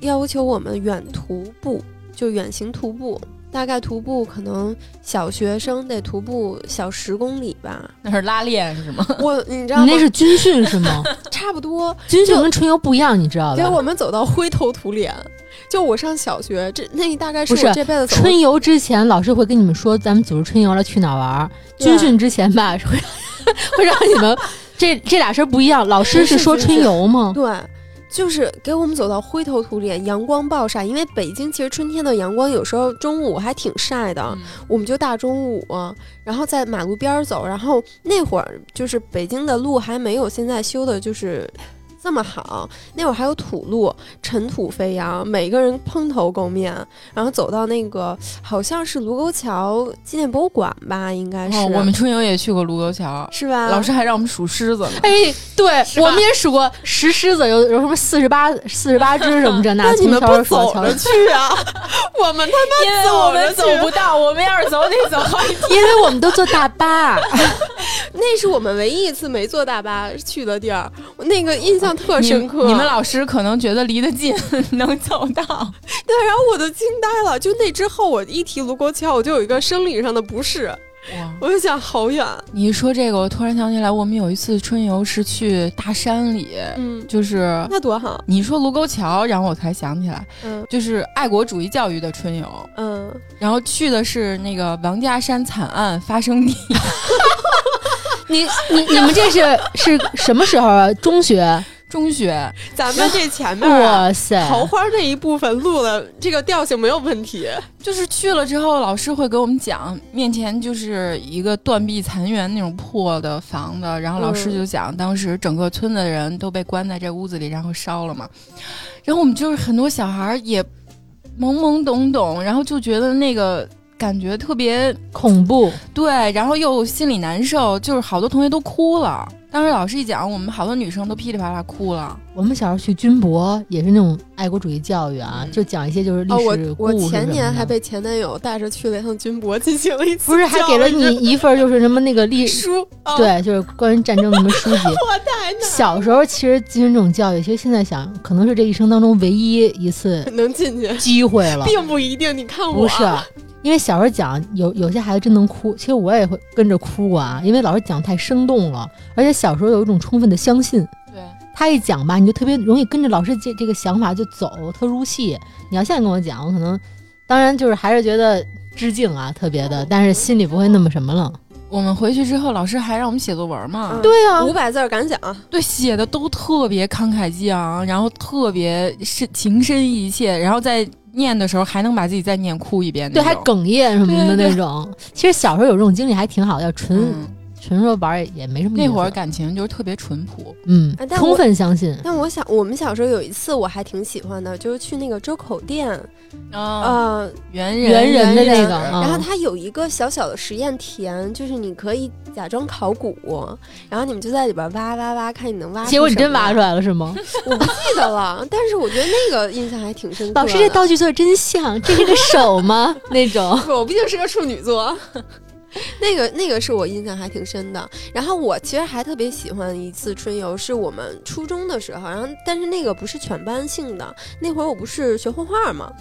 要求我们远徒步，就远行徒步，大概徒步可能小学生得徒步小十公里吧。那是拉练是吗？我你知道吗？你那是军训是吗？差不多，军训跟春游不一样，你知道吧给我？们走到灰头土脸。就我上小学，这那大概是不是我这辈子春游之前，老师会跟你们说，咱们组织春游了，去哪玩儿。军训之前吧，会 会让你们这这俩事儿不一样。老师是是说春游吗？对，就是给我们走到灰头土脸，阳光暴晒。因为北京其实春天的阳光有时候中午还挺晒的，我们就大中午，然后在马路边儿走。然后那会儿就是北京的路还没有现在修的，就是。这么好，那会儿还有土路，尘土飞扬，每个人蓬头垢面，然后走到那个好像是卢沟桥纪念博物馆吧，应该是，哦，我们春游也去过卢沟桥，是吧？老师还让我们数狮子呢。哎，对我们也数过石狮子，有有什么四十八四十八只什么这那，那你们不走着去啊？我们他因为走我们走不到，我们要是走得走好几天。因为我们都坐大巴。那是我们唯一一次没坐大巴去的地儿，那个印象特深刻。你们老师可能觉得离得近，能走到。对，然后我都惊呆了。就那之后，我一提卢沟桥，我就有一个生理上的不适。我就想好远。你一说这个，我突然想起来，我们有一次春游是去大山里，嗯，就是那多好。你说卢沟桥，然后我才想起来，嗯就是爱国主义教育的春游，嗯，然后去的是那个王家山惨案发生地。你你你们这是是什么时候啊？中学？中学，咱们这前面啊哇塞！桃花那一部分录了，这个调性没有问题。就是去了之后，老师会给我们讲，面前就是一个断壁残垣那种破的房子，然后老师就讲，当时整个村子的人都被关在这屋子里，然后烧了嘛。然后我们就是很多小孩也懵懵懂懂，然后就觉得那个感觉特别恐怖，对，然后又心里难受，就是好多同学都哭了。当时老师一讲，我们好多女生都噼里啪啦哭了。我们小时候去军博也是那种爱国主义教育啊，嗯就讲一些就是历史故我事。前年还被前男友带着去了一趟军博，进行了一次不是还给了你一份就是什么那个历 书，哦，对，就是关于战争什么书籍。我太难小时候其实进行这种教育，其实现在想，可能是这一生当中唯一一次能进去，机会了。并不一定。你看我，不是，因为小时候讲有有些孩子真能哭，其实我也会跟着哭过啊，因为老师讲太生动了，而且小时候有一种充分的相信，对，他一讲吧，你就特别容易跟着老师这这个想法就走，特入戏。你要现在跟我讲，我可能当然就是还是觉得致敬啊，特别的，但是心里不会那么什么了。我们回去之后，老师还让我们写作文嘛。嗯对啊五百字儿敢讲，对，写的都特别慷慨激昂，然后特别是情深意切，然后在念的时候还能把自己再念哭一遍对，还哽咽什么的对对那种。其实小时候有这种经历还挺好的，要纯、嗯纯说玩儿也也没什么。那会儿感情就是特别淳朴。嗯啊，充分相信。但我想，我们小时候有一次我还挺喜欢的，就是去那个周口店，啊，呃，猿猿人的那个，嗯然后它有一个小小的实验田，就是你可以假装考古，然后你们就在里边挖挖挖，看你能挖。结果你真挖出，来了是吗？我不记得了，但是我觉得那个印象还挺深刻的。老师，这道具做的真像，这是个手吗？那种。我毕竟是个处女座。那个那个是我印象还挺深的。然后我其实还特别喜欢一次春游，是我们初中的时候，然后但是那个不是全班性的，那会儿我不是学画画嘛，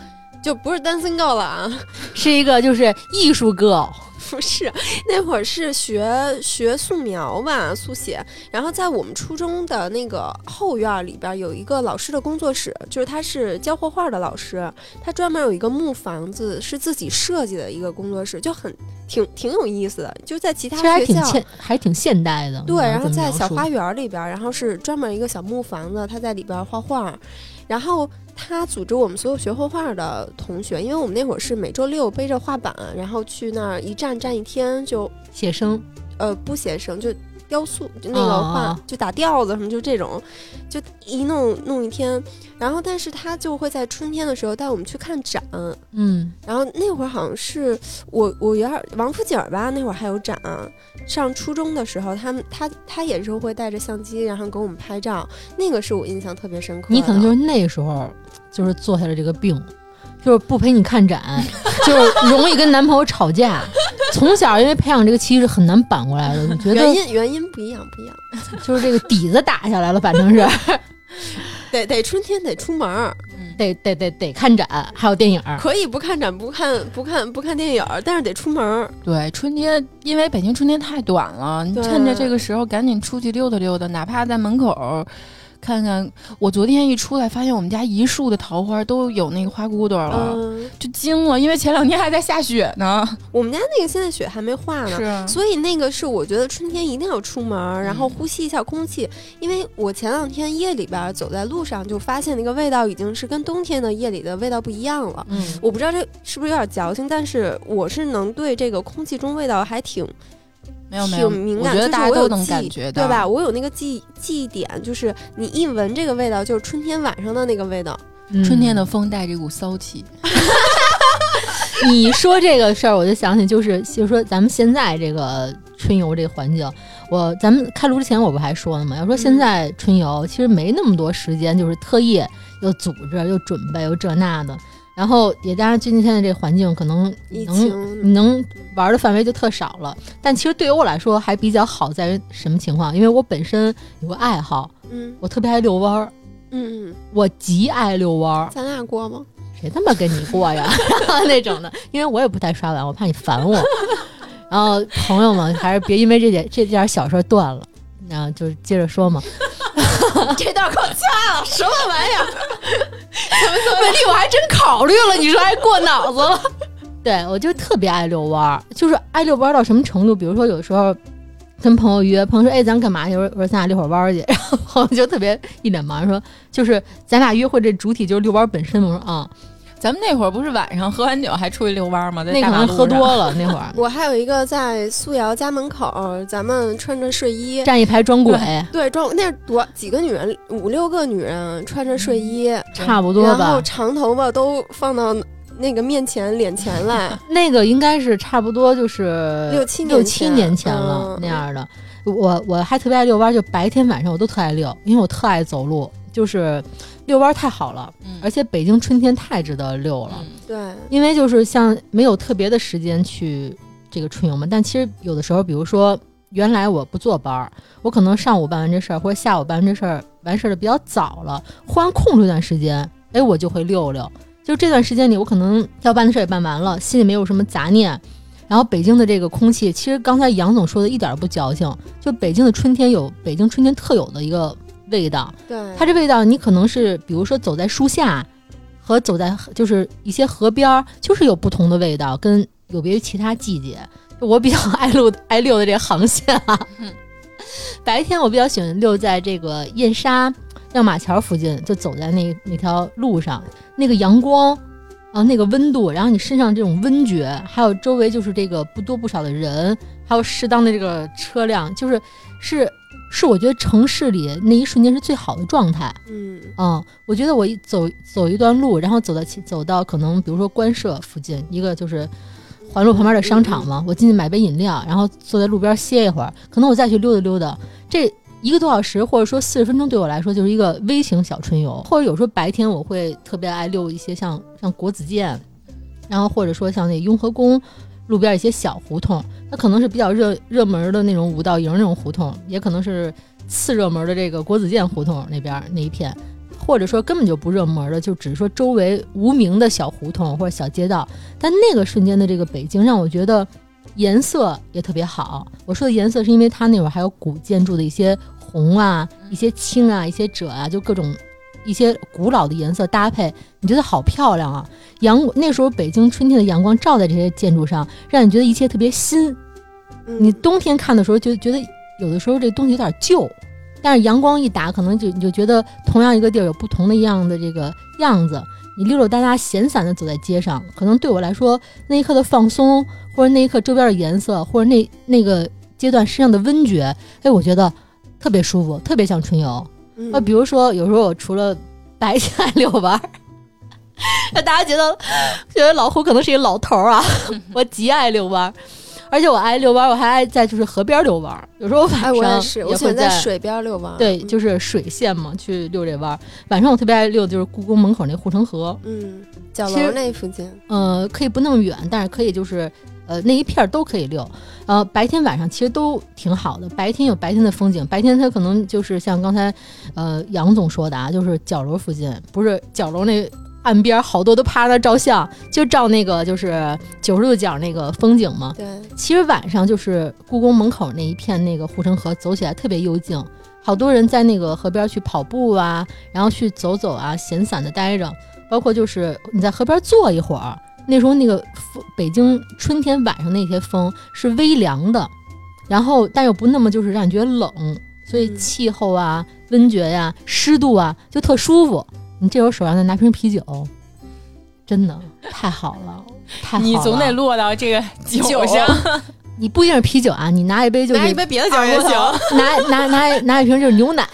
就不是单身 girl 了啊，是一个就是艺术 girl，不是，那会儿是学学素描吧，速写。然后在我们初中的那个后院儿里边儿有一个老师的工作室，就是他是教画画的老师，他专门有一个木房子是自己设计的一个工作室，就很挺挺有意思的。就在其他学校。挺现，还挺现代的。对，然后在小花园儿里边儿，然后是专门一个小木房子，他在里边儿画画，然后他组织我们所有学画画的同学，因为我们那会儿是每周六背着画板，然后去那儿一站站一天，就写生，呃不写生就雕塑，就那个哦画、哦就打调子什么，就这种，就一弄弄一天。然后，但是他就会在春天的时候带我们去看展。嗯，然后那会儿好像是我我有点王府井儿吧，那会儿还有展。上初中的时候，他们他他也是会带着相机，然后给我们拍照，那个是我印象特别深刻的。你可能就是那时候就是坐下了这个病，就是不陪你看展，就是容易跟男朋友吵架。从小因为培养这个气质很难扳过来的，我觉原得因原因不一样，不一样。就是这个底子打下来了，反正是 得得春天得出门得得得得看展，还有电影儿。可以不看展，不看不看不看电影儿，但是得出门儿。对，春天因为北京春天太短了，你趁着这个时候赶紧出去溜达溜达，哪怕在门口看看。我昨天一出来，发现我们家一树的桃花都有那个花骨朵了，嗯，就惊了，因为前两天还在下雪呢。我们家那个现在雪还没化呢。所以那个是我觉得春天一定要出门儿，然后嗯呼吸一下空气，因为我前两天夜里边儿走在路上就发现那个味道已经是跟冬天的夜里的味道不一样了。嗯，我不知道这是不是有点矫情，但是我是能对这个空气中味道还挺没有没有，挺敏感，我觉得就是大家都能我有记感觉到，对吧？？我有那个记记忆点，就是你一闻这个味道，就是春天晚上的那个味道。嗯春天的风带着一股骚气，你说这个事儿，我就想起，就是就是说，咱们现在这个春游这个环境，我咱们开炉之前我不还说了吗？要说现在春游，其实没那么多时间，就是特意又组织又准备又这那的，然后也加上最近现在这个环境，可能疫能你能玩的范围就特少了。但其实对于我来说还比较好，在于什么情况？因为我本身有个爱好，嗯我特别爱遛弯儿，嗯嗯，我极爱遛弯儿。咱俩过吗？谁他妈跟你过呀？那种的，因为我也不太刷碗，我怕你烦我。然后朋友们还是别因为这点这点小事断了，然后就接着说嘛。这段给我掐了，什么玩意儿？本地我还真考虑了，你说还过脑子了。对我就特别爱遛弯儿，就是爱遛弯儿到什么程度？比如说有时候跟朋友约，朋友说：“哎，咱干嘛去？”我说：“我说咱俩遛会儿弯儿去。”然后朋友就特别一脸茫然说：“就是咱俩约会这主体就是遛弯儿本身？”我说：“啊、咱们那会儿不是晚上喝完酒还出去遛弯吗？在那可能大马路上喝多了那会儿，我还有一个在素瑶家门口，咱们穿着睡衣，站一排装鬼，对，装那多几个女人，五六个女人穿着睡衣，差不多吧然后。长头发都放到那个面前脸前来，那个应该是差不多就是六七年六七年前了、嗯那样的。我我还特别爱遛弯儿，就白天晚上我都特爱遛，因为我特爱走路，就是遛弯儿太好了，嗯而且北京春天太值得遛了。嗯对，因为就是像没有特别的时间去这个春游嘛，但其实有的时候，比如说原来我不坐班儿，我可能上午办完这事儿，或者下午办完这事儿，完事儿的比较早了，忽然空出一段时间，哎，我就会遛遛。就这段时间里，我可能要办的事儿也办完了，心里没有什么杂念。然后北京的这个空气，其实刚才杨总说的一点儿不矫情，就北京的春天有北京春天特有的一个味道，对，它这味道，你可能是比如说走在树下，和走在就是一些河边儿，就是有不同的味道，跟有别于其他季节。我比较 爱溜爱溜的这个航线啊，白天我比较喜欢溜在这个燕莎亮马桥附近，就走在那那条路上，那个阳光。啊，那个温度，然后你身上这种温觉，还有周围就是这个不多不少的人，还有适当的这个车辆，就是是是我觉得城市里那一瞬间是最好的状态。嗯。嗯，我觉得我一走走一段路，然后走到走到可能比如说官舍附近，一个就是环路旁边的商场嘛，我进去买杯饮料，然后坐在路边歇一会儿，可能我再去溜达溜达，这一个多小时或者说四十分钟对我来说就是一个微型小春游，或者有时候白天我会特别爱溜一些像像国子监，然后或者说像那雍和宫路边一些小胡同，它可能是比较热热门的那种五道营那种胡同，也可能是次热门的这个国子监胡同那边那一片。或者说根本就不热门的，就只是说周围无名的小胡同或者小街道，但那个瞬间的这个北京让我觉得颜色也特别好。我说的颜色是因为它那会儿还有古建筑的一些红啊、一些青啊、一些赭啊，就各种一些古老的颜色搭配，你觉得好漂亮啊！阳那时候北京春天的阳光照在这些建筑上，让你觉得一切特别新。嗯，你冬天看的时候就觉得有的时候这东西有点旧，但是阳光一打，可能就你就觉得同样一个地儿有不同的一样的这个样子。你溜溜达达、闲散的走在街上，可能对我来说那一刻的放松，或者那一刻周边的颜色，或者那那个阶段身上的温觉，哎，我觉得特别舒服，特别像春游。嗯呃，比如说有时候我除了白天爱遛弯儿，那大家觉得觉得老胡可能是一个老头儿啊，我极爱遛弯儿，而且我爱遛弯儿，我还爱在就是河边遛弯儿。有时候晚哎，上我也是，我喜会欢在水边遛弯。对，嗯就是水线嘛，去遛这弯儿。晚上我特别爱遛，就是故宫门口那护城河，嗯，角楼那附近，呃，可以不那么远，但是可以就是呃那一片儿都可以遛。呃，白天晚上其实都挺好的。白天有白天的风景，白天它可能就是像刚才呃杨总说的啊，就是角楼附近，不是角楼那岸边儿好多都趴那儿照相，就照那个就是九十度角那个风景嘛。对，其实晚上就是故宫门口那一片那个护城河，走起来特别幽静，好多人在那个河边去跑步啊，然后去走走啊，闲散的待着。包括就是你在河边坐一会儿，那时候那个风，北京春天晚上那些风是微凉的，然后但又不那么就是让你觉得冷，所以嗯气候啊、温觉呀、湿度啊就特舒服。你这时候手上再拿瓶啤酒，真的太好了，太好了。你总得落到这个 酒酒上，你不一定是啤酒啊，你拿一杯就是拿一杯别的酒也行，拿拿拿拿一瓶就是牛奶，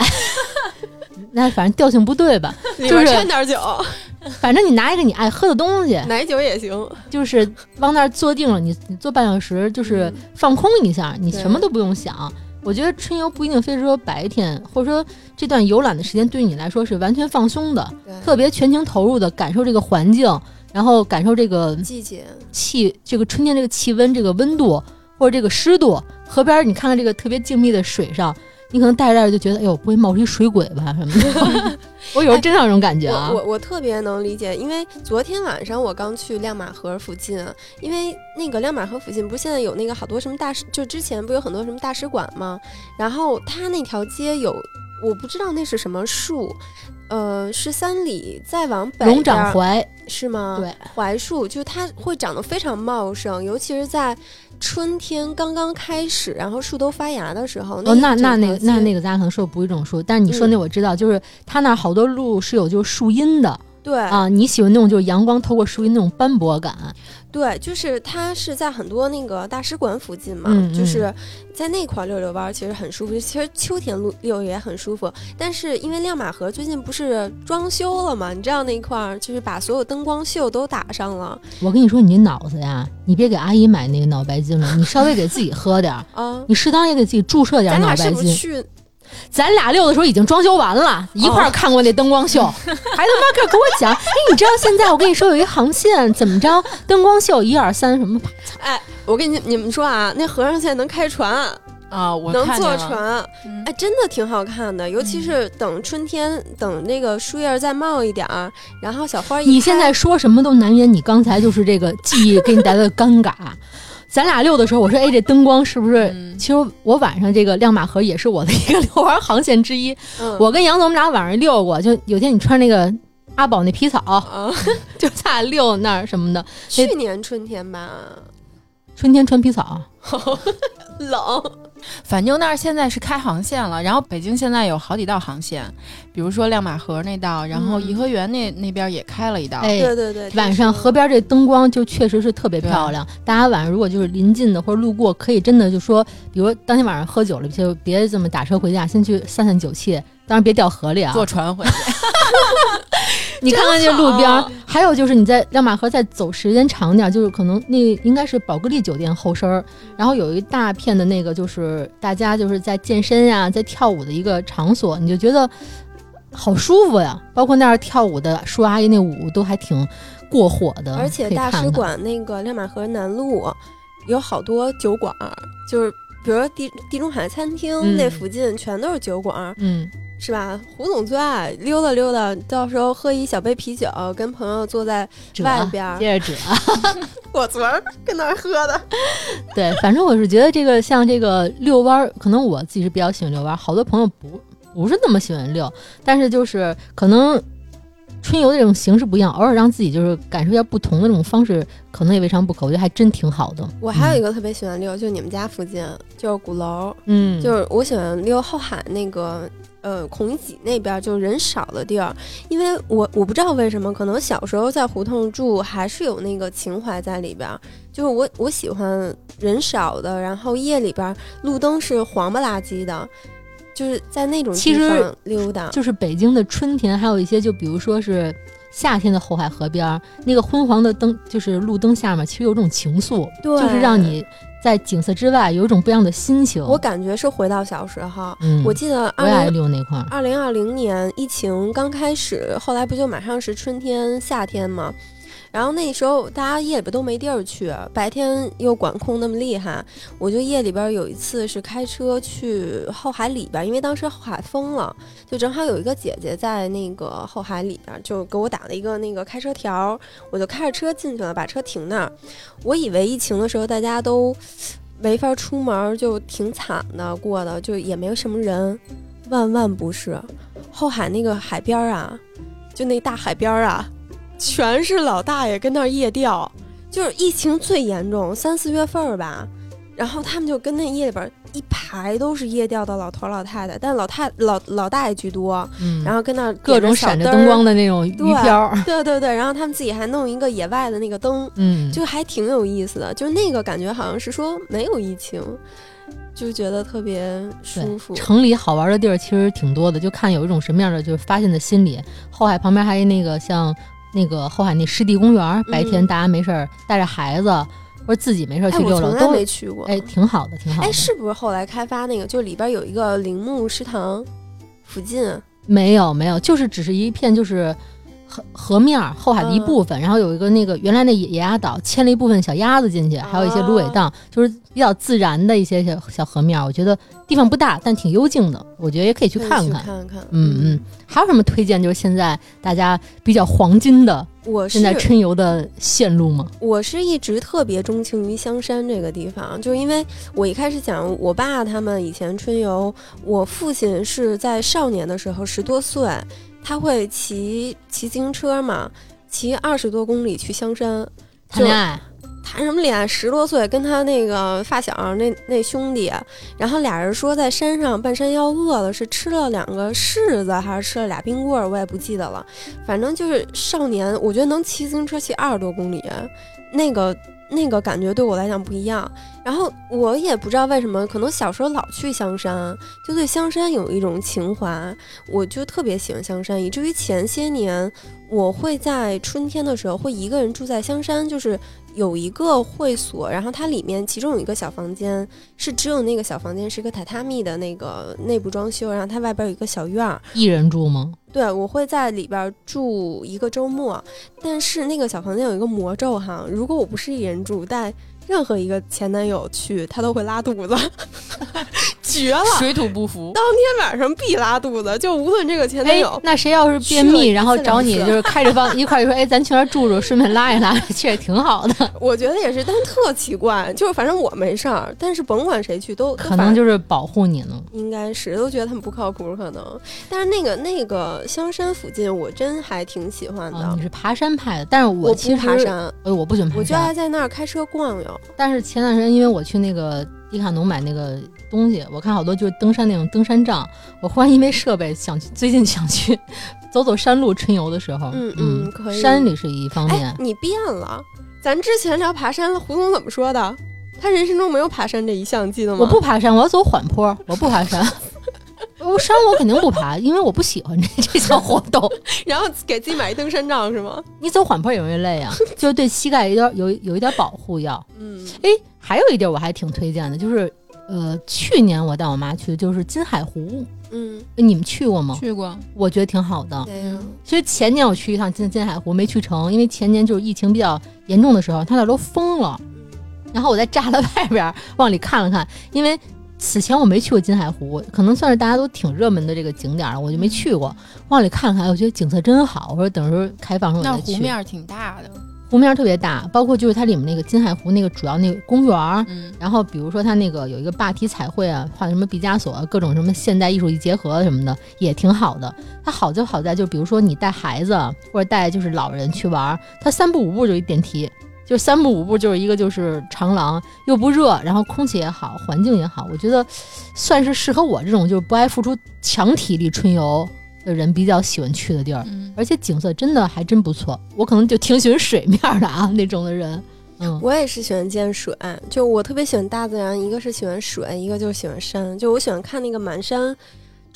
那反正调性不对吧？就是掺点酒，反正你拿一个你爱喝的东西，奶酒也行。就是往那儿坐定了，你你坐半小时，就是嗯放空一下，你什么都不用想。我觉得春游不一定非是说白天，或者说这段游览的时间对你来说是完全放松的，特别全情投入的感受这个环境，然后感受这个季节，气，这个春天这个气温，这个温度或者这个湿度，河边儿你看看这个特别静谧的水上，你可能戴着就觉得，哎呦，不会冒出一水鬼吧什么的。我有时候真有这种感觉啊我。我我特别能理解，因为昨天晚上我刚去亮马河附近，因为那个亮马河附近不是现在有那个好多什么大使，就之前不有很多什么大使馆吗？然后它那条街有，我不知道那是什么树，呃，是三里再往北龙掌槐，是吗？对，槐树就是它会长得非常茂盛，尤其是在春天刚刚开始，然后树都发芽的时候。哦，那那那那个那那个咱可能说不是一种树，但是你说那我知道，就是它那儿好多路是有就是树荫的。对。啊，你喜欢那种就是阳光透过树荫那种斑驳感，对，就是它是在很多那个大使馆附近嘛，嗯就是在那块儿溜溜弯儿，其实很舒服。其实秋天路溜也很舒服，但是因为亮马河最近不是装修了嘛，你知道那块儿就是把所有灯光秀都打上了我跟你说，你这脑子呀，你别给阿姨买那个脑白金了，你稍微给自己喝点儿，啊。你适当也给自己注射点咱脑白金俩是不是。去？咱俩溜的时候已经装修完了，一块儿看过那灯光秀，还他妈个给我讲，哎，你知道现在我跟你说有一航线怎么着，灯光秀一二三什么，哎，我跟你你们说啊，那和尚现在能开船，啊，我能坐船，嗯。哎，真的挺好看的。尤其是等春天，等那个树叶再冒一点儿，然后小花一你现在说什么都难言，你刚才就是这个记忆给你带来的尴尬。咱俩溜的时候，我说，哎，这灯光是不是？嗯其实我晚上这个亮马河也是我的一个遛弯航线之一。嗯我跟杨总我们俩晚上遛过，就有天你穿那个阿宝那皮草，啊，就咱俩溜那儿什么的。去年春天吧，春天穿皮草，冷，反正那儿现在是开航线了，然后北京现在有好几道航线，比如说亮马河那道，然后嗯颐和园那那边也开了一道。哎，对对对，晚上河边这灯光就确实是特别漂亮。大家晚上如果就是临近的或者路过，可以真的就说，比如当天晚上喝酒了，就别这么打车回家，先去散散酒气。当然别掉河里啊！坐船回去，你看看这路边，还有就是你在亮马河再走时间长点，就是可能那应该是宝格丽酒店后身儿，然后有一大片的那个就是大家就是在健身呀、在跳舞的一个场所，你就觉得好舒服呀。包括那儿跳舞的叔阿姨那舞都还挺过火的，而且大使馆那个亮马河南路有好多酒馆儿，就是比如说地地中海餐厅、嗯那附近全都是酒馆儿，嗯，是吧？胡总最爱溜达溜达，到时候喝一小杯啤酒，跟朋友坐在外边儿。接着折。我昨儿跟那儿喝的，对，反正我是觉得这个像这个遛弯儿，可能我自己是比较喜欢遛弯儿，好多朋友不不是那么喜欢遛，但是就是可能春游的这种形式不一样，偶尔让自己就是感受一下不同的这种方式，可能也未尝不可。我觉得还真挺好的。我还有一个特别喜欢溜，就你们家附近，就是鼓楼，嗯，就是我喜欢溜后海那个。呃，孔乙己那边就是人少的地儿，因为我我不知道为什么，可能小时候在胡同住，还是有那个情怀在里边儿。就是我我喜欢人少的，然后夜里边儿路灯是黄不拉几的，就是在那种其实地方溜达。就是北京的春天，还有一些就比如说是夏天的后海河边儿，那个昏黄的灯，就是路灯下面，其实有种情愫，就是让你在景色之外有一种不一样的心情。我感觉是回到小时候。嗯，我记得我也爱二零溜那块儿。二零二零年疫情刚开始，后来不就马上是春天、夏天嘛？然后那时候大家夜里边都没地儿去，白天又管控那么厉害，我就夜里边有一次是开车去后海里边，因为当时后海封了，就正好有一个姐姐在那个后海里边，就给我打了一个那个开车条，我就开着车进去了，把车停那儿。我以为疫情的时候大家都没法出门，就挺惨的过的，就也没什么人。万万不是，后海那个海边啊，就那大海边啊，全是老大爷跟那儿夜钓，就是疫情最严重，三四月份儿吧，然后他们就跟那夜里边儿一排都是夜钓的老头儿老太太，但老太老老大爷居多，嗯，然后跟那儿各种闪着灯光的，那种鱼对漂儿，对对对，然后他们自己还弄一个野外的那个灯，嗯，就还挺有意思的，就那个感觉好像是说没有疫情，就觉得特别舒服。城里好玩的地儿其实挺多的，就看有一种什么样的就是发现的心理。后海旁边还有那个像那个后海那湿地公园，白天大家没事儿带着孩子或者自己没事去溜溜，都没去过。哎挺好的，挺好的。哎，是不是后来开发那个，就里边有一个铃木食堂附近？没有没有，就是只是一片就是河河面儿后海的一部分，然后有一个那个原来那野野鸭岛牵了一部分小鸭子进去，还有一些芦苇荡，就是比较自然的一些小小河面儿。我觉得地方不大，但挺幽静的，我觉得也可以去看看。看看。嗯嗯，还有什么推荐？就是现在大家比较黄金的我是现在春游的线路吗？我是一直特别钟情于香山这个地方，就是因为我一开始讲我爸他们以前春游，我父亲是在少年的时候十多岁，他会骑骑自行车嘛，骑二十多公里去香山。谈恋爱，谈什么恋爱？十多岁跟他那个发小那那兄弟，然后俩人说在山上半山腰饿了，是吃了两个柿子还是吃了俩冰棍儿，我也不记得了。反正就是少年，我觉得能骑自行车骑二十多公里，那个那个感觉对我来讲不一样。然后我也不知道为什么，可能小时候老去香山，就对香山有一种情怀，我就特别喜欢香山，以至于前些年我会在春天的时候会一个人住在香山，就是有一个会所，然后它里面其中有一个小房间是只有那个小房间是一个榻榻米的那个内部装修，然后它外边有一个小院儿，一人住吗？对，我会在里边住一个周末，但是那个小房间有一个魔咒哈，如果我不是一人住，带任何一个前男友去，他都会拉肚子，绝了！水土不服。当天晚上必拉肚子，就无论这个前男哎友，那谁要是便秘，然后找你就是开着房一块儿就说，哎，咱去那儿住住，顺便拉一拉，其实也挺好的。我觉得也是，但是特奇怪，就是反正我没事儿，但是甭管谁去都可能就是保护你呢。应该是都觉得他们不靠谱，可能。但是那个那个香山附近，我真还挺喜欢的。啊，你是爬山派的，但是我其实不爬，山，哎，我不喜欢爬山我就爱。在那儿开车逛悠。但是前段时间因为我去那个迪卡侬买那个东西，我看好多就是登山那种登山杖，我忽然因为设备想去，最近想去走走山路春游的时候，嗯嗯嗯可以山里是一方面哎，，你变了。咱之前聊爬山，胡总怎么说的？他人生中没有爬山这一项，记得吗？我不爬山，我要走缓坡，我不爬山。我山我肯定不爬，因为我不喜欢这 这项活动。然后给自己买一登山杖是吗？你走缓坡也容易累啊，就是对膝盖有点有有一点保护要。嗯，哎，还有一地儿我还挺推荐的，就是呃，去年我带我妈去，就是金海湖，嗯，你们去过吗？去过，我觉得挺好的。没有。其实前年我去一趟金金海湖没去成，因为前年就是疫情比较严重的时候，他那都封了。然后我在栅栏外边往里看了看，因为此前我没去过金海湖，可能算是大家都挺热门的这个景点儿，我就没去过。往里看看，我觉得景色真好。我说等时候开放时候那我再去。湖面儿挺大的。湖面儿特别大，包括就是它里面那个金海湖那个主要那个公园儿，嗯，然后比如说它那个有一个坝体彩绘啊，画什么毕加索啊，各种什么现代艺术一结合什么的，也挺好的。它好就好在就比如说你带孩子或者带就是老人去玩儿，它三步五步就一电梯，就三步五步就是一个就是长廊，又不热，然后空气也好，环境也好，我觉得算是适合我这种就是不爱付出强体力春游的人比较喜欢去的地儿。嗯，而且景色真的还真不错，我可能就挺喜欢水面的啊那种的人，嗯，我也是喜欢见水，就我特别喜欢大自然，一个是喜欢水，一个就是喜欢山。就我喜欢看那个满山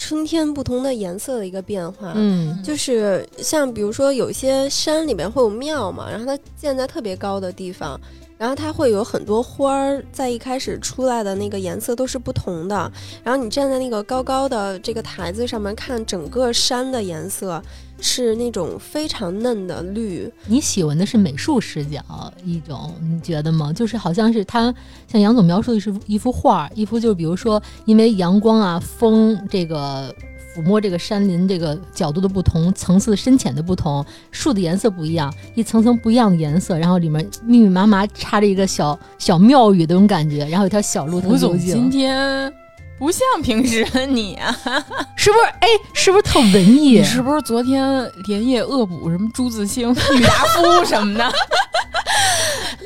春天不同的颜色的一个变化。嗯就是像比如说有些山里面会有庙嘛，然后它建在特别高的地方，然后它会有很多花儿，在一开始出来的那个颜色都是不同的。然后你站在那个高高的这个台子上面看整个山的颜色，是那种非常嫩的绿。你喜欢的是美术视角一种，你觉得吗？就是好像是它像杨总描述的是一幅画，一幅就是比如说因为阳光啊、风这个抚摸这个山林这个角度的不同、层次深浅的不同、树的颜色不一样，一层层不一样的颜色，然后里面密密麻麻插着一个小小庙宇的那种感觉，然后有条小路特幽胡总今，天不像平时的你啊，是不是？哎，是不是特文艺你？是不是昨天连夜恶补什么朱自清、郁达夫什么的？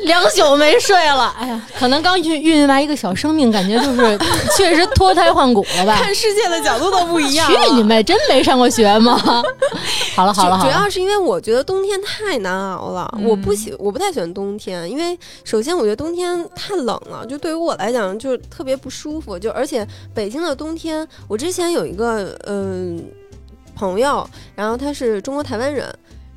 两宿没睡了，哎呀，可能刚孕孕育完一个小生命，感觉就是 确实脱胎换骨了吧？看世界的角度都不一样了。去你妹！真没上过学吗？好了好了好主主，要是因为我觉得冬天太难熬了，嗯我不喜我不太喜欢冬天，因为首先我觉得冬天太冷了，就对于我来讲就特别不舒服，就而且北京的冬天，我之前有一个嗯、朋友，然后他是中国台湾人。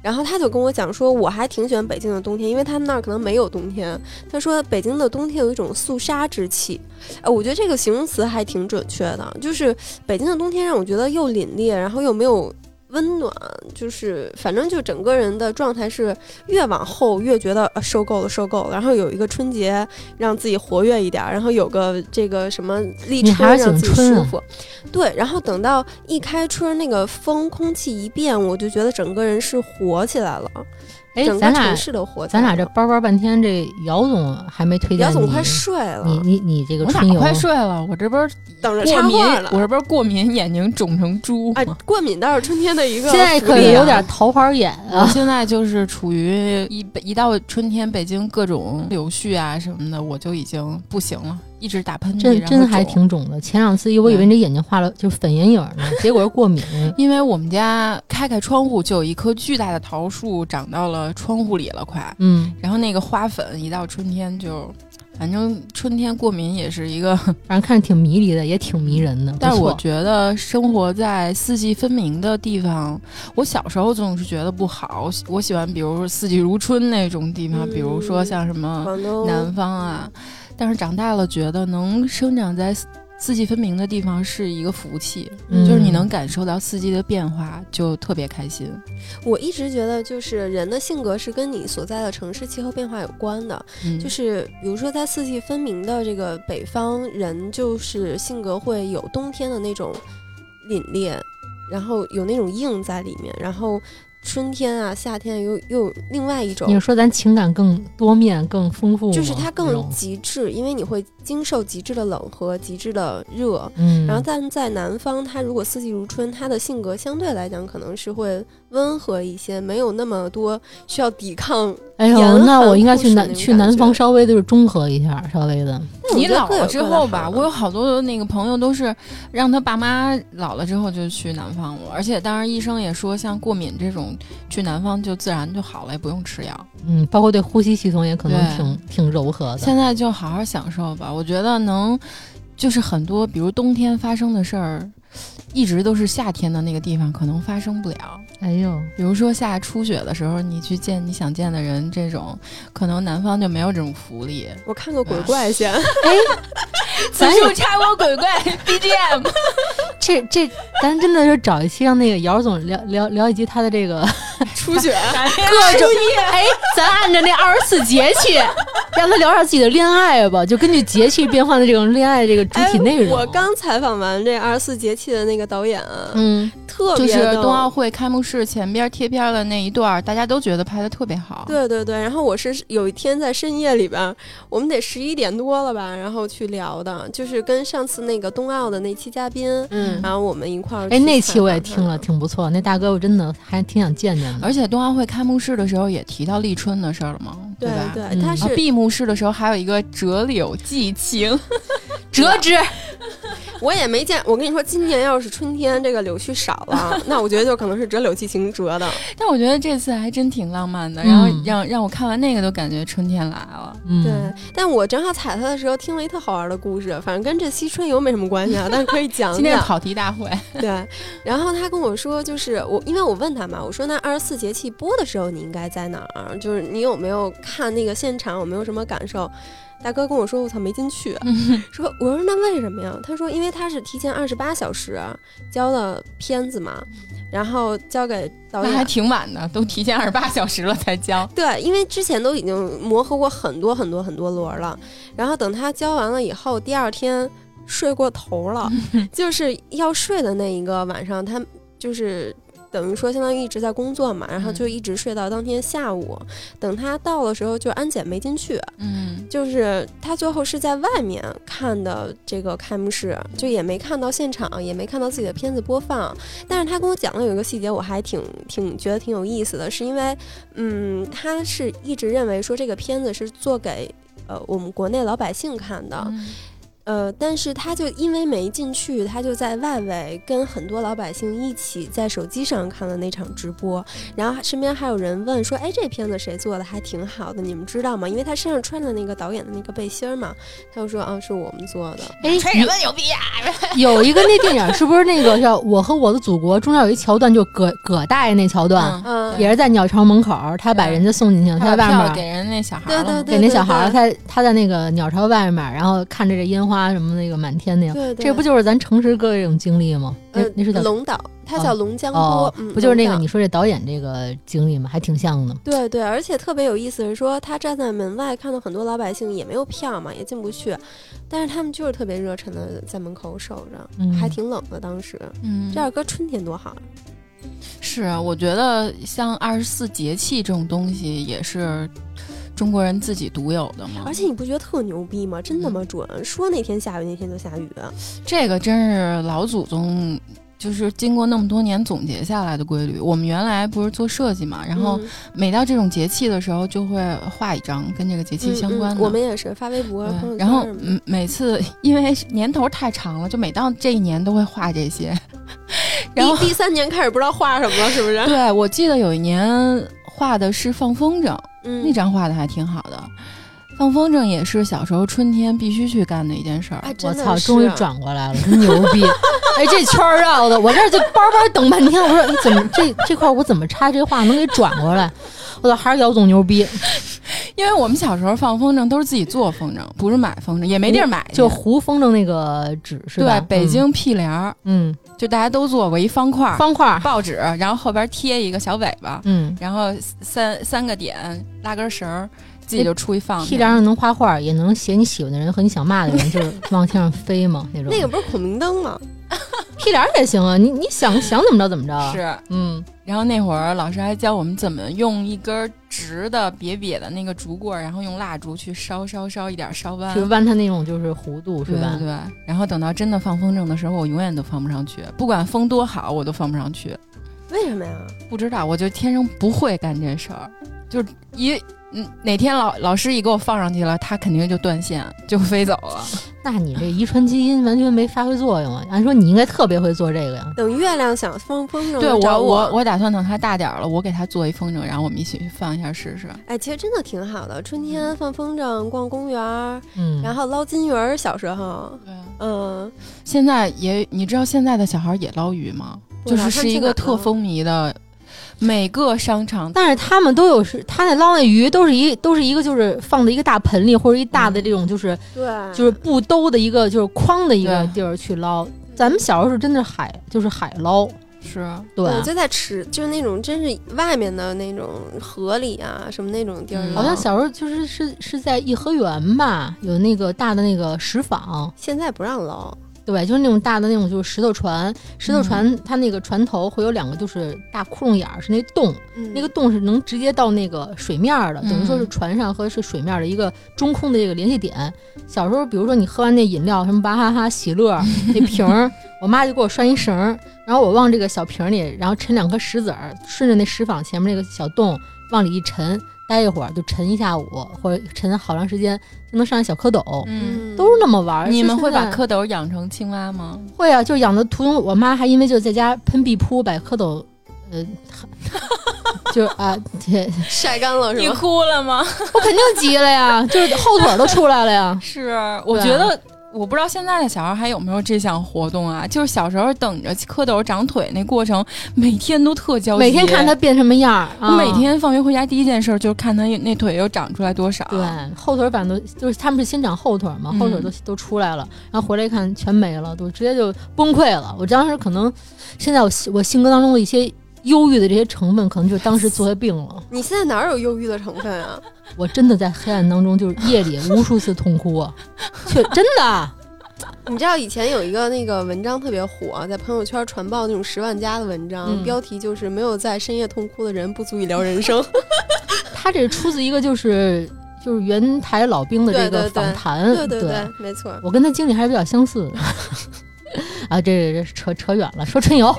然后他就跟我讲说，我还挺喜欢北京的冬天，因为他们那儿可能没有冬天。他说北京的冬天有一种肃杀之气，哎，我觉得这个形容词还挺准确的，就是北京的冬天让我觉得又凛冽，然后又没有温暖，就是反正就整个人的状态是越往后越觉得、呃、受够了，受够了。然后有一个春节让自己活跃一点，然后有个这个什么立你还是春让自己舒服。对，然后等到一开春，那个风空气一变，我就觉得整个人是活起来了，哎咱俩城市都活起来了。咱俩这叭叭半天，这姚总还没推荐你姚总快睡了，你你你这个我哪春游快睡了？我这不是等着过敏插话了，。我这不是过敏，眼睛肿成猪吗？哎，过敏倒是春天的一个现在可福利啊能有点桃花眼我啊。现在就是处于一一到春天，北京各种柳絮啊什么的，我就已经不行了，一直打喷嚏，然后真真还挺肿的，前两次我以为你这眼睛画了就是粉眼影呢，结果是过敏。因为我们家开开窗户就有一棵巨大的桃树长到了窗户里了，快。嗯，然后那个花粉一到春天就，反正春天过敏也是一个。反正看着挺迷离的，也挺迷人的。但是我觉得生活在四季分明的地方，我小时候总是觉得不好。我喜欢比如说四季如春那种地方，嗯比如说像什么南方啊。但是长大了，觉得能生长在四四季分明的地方是一个福气，嗯就是你能感受到四季的变化，就特别开心。我一直觉得，就是人的性格是跟你所在的城市气候变化有关的。嗯，就是比如说，在四季分明的这个北方人，就是性格会有冬天的那种凛冽，然后有那种硬在里面，然后春天啊、夏天又又另外一种你说咱情感更多面、更丰富？就是它更极致，因为你会经受极致的冷和极致的热。嗯，然后，但在南方，它如果四季如春，它的性格相对来讲可能是会温和一些，没有那么多需要抵抗。哎呦，那我应该去南去南方稍微就是中和一下，稍微的。你老了之后吧，我有好多的那个朋友都是让他爸妈老了之后就去南方了，而且当然医生也说，像过敏这种去南方就自然就好了，也不用吃药。嗯，包括对呼吸系统也可能挺挺柔和的。现在就好好享受吧，我觉得能，就是很多比如冬天发生的事儿，一直都是夏天的那个地方可能发生不了。哎呦，比如说下初雪的时候，你去见你想见的人，这种可能南方就没有这种福利。我看个鬼怪先，哎，咱就插播鬼怪 BGM，这这，咱真的是找一期让那个姚总聊聊聊一集他的这个初雪，各种哎，咱按照那二十四节气，让他聊聊自己的恋爱吧，就根据节气变换的这种恋爱这个主体内容。哎我刚采访完这二十四节气的那个导演啊，嗯，特别就是冬奥会开幕式前边贴片的那一段，大家都觉得拍的特别好。对对对，然后我是有一天在深夜里边，我们得十一点多了吧，然后去聊的，就是跟上次那个冬奥的那期嘉宾，嗯然后我们一块儿。哎，那期我也听了，。挺不错。那大哥我真的还挺想见见的。而且冬奥会开幕式的时候也提到立春的事儿了嘛，对吧？对，嗯啊，他是闭幕式的时候还有一个折柳寄情，折枝，我也没见。我跟你说，今年要是春天这个柳絮少了，那我觉得就可能是折柳寄情折的。但我觉得这次还真挺浪漫的。然后嗯让让我看完那个都感觉春天来了。嗯，对，但我正好踩它的时候听了一特好玩的故事，反正跟这期春游没什么关系啊，但是可以讲讲。今天是跑题大会，对，然后他跟我说，就是我，因为我问他嘛，我说那二十四节气播的时候你应该在哪儿？就是你有没有看那个现场，有没有什么感受？大哥跟我说，我操，没进去。说我说那为什么呀？他说因为他是提前二十八小时交的片子嘛，然后交给导那还。挺晚的，都提前二十八小时了才交。对，因为之前都已经磨合过很多很多很多轮了，然后等他交完了以后，第二天睡过头了，就是要睡的那一个晚上，他就是等于说相当于一直在工作嘛，然后就一直睡到当天下午。等他到的时候，就安检没进去，嗯，就是他最后是在外面看的这个开幕式，就也没看到现场，也没看到自己的片子播放。但是他跟我讲的有一个细节，我还挺挺觉得挺有意思的，是因为，嗯，他是一直认为说这个片子是做给呃我们国内老百姓看的，嗯呃，但是他就因为没进去，他就在外围跟很多老百姓一起在手机上看了那场直播，然后身边还有人问说：“哎，这片子谁做的？还挺好的，你们知道吗？”因为他身上穿着那个导演的那个背心儿嘛，他就说：“啊，是我们做的。哎，吹什么牛逼呀、有一个那电影是不是那个叫《我和我的祖国》？中间有一桥段，就葛葛大爷那桥段，嗯嗯，也是在鸟巢门口，他把人家送进去，他在外面给人那小孩对了嘛对给那小孩儿，他他在那个鸟巢外面，然后看着这烟花花什么那个满天那样，对对，这不就是咱诚实哥这种经历吗？那呃那是叫龙岛，他叫龙江哦波，嗯，不就是那个你说这导演这个经历吗？还挺像的。对对，而且特别有意思是说，他站在门外看到很多老百姓也没有票嘛，也进不去，但是他们就是特别热忱的在门口守着，嗯还挺冷的。当时嗯这要搁春天多好啊！是，我觉得像二十四节气这种东西也是中国人自己独有的吗而。且你不觉得特牛逼吗？真那嗯么准，说那天下雨那天就下雨。这个真是老祖宗。就是经过那么多年总结下来的规律。我们原来不是做设计嘛，然后嗯每到这种节气的时候，就会画一张跟这个节气相关的。嗯嗯我们也是发微博、然后每次因为年头太长了，就每到这一年都会画这些。然后第第三年开始不知道画什么了，是不是？对我记得有一年画的是放风筝，嗯，那张画的还挺好的。放风筝也是小时候春天必须去干的一件事儿。哎，我操，终于转过来了，真 牛逼！哎，这圈儿绕的，我这儿就班班等半天，我说你怎么这这块儿我怎么插这话能给转过来？我操，还是姚总牛逼，因为我们小时候放风筝都是自己做风筝，不是买风筝，也没地儿买。就糊风筝那个纸是吧？对，北京屁帘儿，嗯，就大家都做过一方块方块儿，报纸，然后后边贴一个小尾巴，嗯，然后三三个点拉根绳儿，自己就出去放去。屁帘上能画画，也能写你喜欢的人和你想骂的人，就是往天上飞嘛那种。那个不是孔明灯吗？屁帘也行啊，你你想想怎么着怎么着。，是，嗯，然后那会儿老师还教我们怎么用一根直的瘪瘪的那个竹棍儿，然后用蜡烛去烧烧烧一点儿烧弯去。弯它那种就是弧度是吧？对然后等到真的放风筝的时候，我永远都放不上去，不管风多好，我都放不上去。为什么呀？不知道，我就天生不会干这事儿，就是一嗯哪天老老师一给我放上去了，他肯定就断线，就飞走了。那你这遗传基因完全没发挥作用啊！按说你应该特别会做这个呀。等月亮想放风筝，对我我我打算等他大点儿了，我给他做一风筝，然后我们一起去放一下试试。哎，其实真的挺好的。春天放风筝、逛公园儿，嗯，然后捞金鱼儿。小时候，对，嗯，现在也你知道现在的小孩也捞鱼吗？就是是一个特风靡的，每个商场但是他们都有是，他那捞那鱼都是一都是一个就是放在一个大盆里或者一大的这种就是、对，就是布兜的一个就是筐的一个地儿去捞。咱们小时候是真的海就是海捞，是。对，就在池，就是那种真是外面的那种河里啊，什么那种地儿嗯。好像小时候就是是是在颐和园吧，有那个大的那个石舫，现在不让捞，对，就是那种大的那种就是石头船，石头船它那个船头会有两个就是大窟窿眼儿，是那洞，嗯。那个洞是能直接到那个水面儿的，等于说是嗯。船上和是水面儿的一个中空的这个联系点。小时候，比如说你喝完那饮料，什么娃哈哈、喜乐 那瓶儿，我妈就给我拴一绳儿，然后我往这个小瓶儿里，然后沉两颗石子儿，顺着那石坊前面那个小洞往里一沉，待一会儿就沉一下午，或者沉好长时间，就能上一小蝌蚪。嗯。都是那么玩儿。你们会把蝌蚪养成青蛙吗？会啊，就养的途中，我妈还因为就在家喷壁扑，把蝌蚪，呃，就啊，对 晒干了是吧？你哭了吗？我肯定急了呀，就是后腿儿都出来了呀。是，我觉得。我不知道现在的小孩还有没有这项活动啊？就是小时候等着蝌蚪长腿那过程，每天都特焦急。每天看它变什么样儿，啊我每天放学回家第一件事就是看它那腿又长出来多少。对后腿儿反正都就是他们是先长后腿儿嘛，嗯后腿儿都都出来了，然后回来一看全没了，都直接就崩溃了。我当时可能现在我性我性格当中的一些忧郁的这些成分，可能就是当时做的病了。你现在哪有忧郁的成分啊？我真的在黑暗当中，就是夜里无数次痛哭啊，确真的。你知道以前有一个那个文章特别火，在朋友圈传爆那种十万加的文章，嗯标题就是“没有在深夜痛哭的人不足以聊人生 他这出自一个就是就是原台老兵的这个访谈，”。对对对，没错。我跟他经历还是比较相似的。啊，这这扯扯远了，说春游。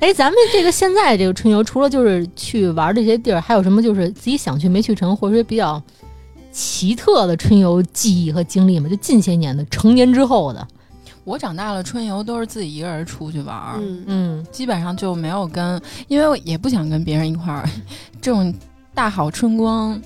哎，咱们这个现在这个春游，除了就是去玩这些地儿，还有什么就是自己想去没去成，或者说比较奇特的春游记忆和经历吗？就近些年的，成年之后的。我长大了，春游都是自己一个人出去玩儿，嗯，嗯，基本上就没有跟，因为我也不想跟别人一块儿。这种大好春光，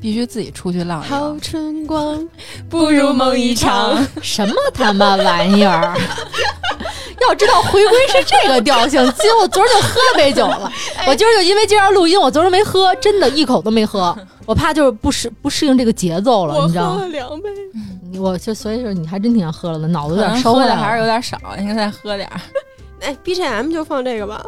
必须自己出去浪一好。春光，不如梦一场。什么他妈玩意儿？要知道回归是这个调性，今我昨儿就喝杯酒了。我今儿就因为今儿要录音，我昨儿没喝，真的一口都没喝。我怕就是不适不适应这个节奏了，你知道吗？喝了两杯。你我就所以说你还真挺想喝了的，脑子有点烧了，喝的还是有点少，应该再喝点儿。哎，BGM 就放这个吧。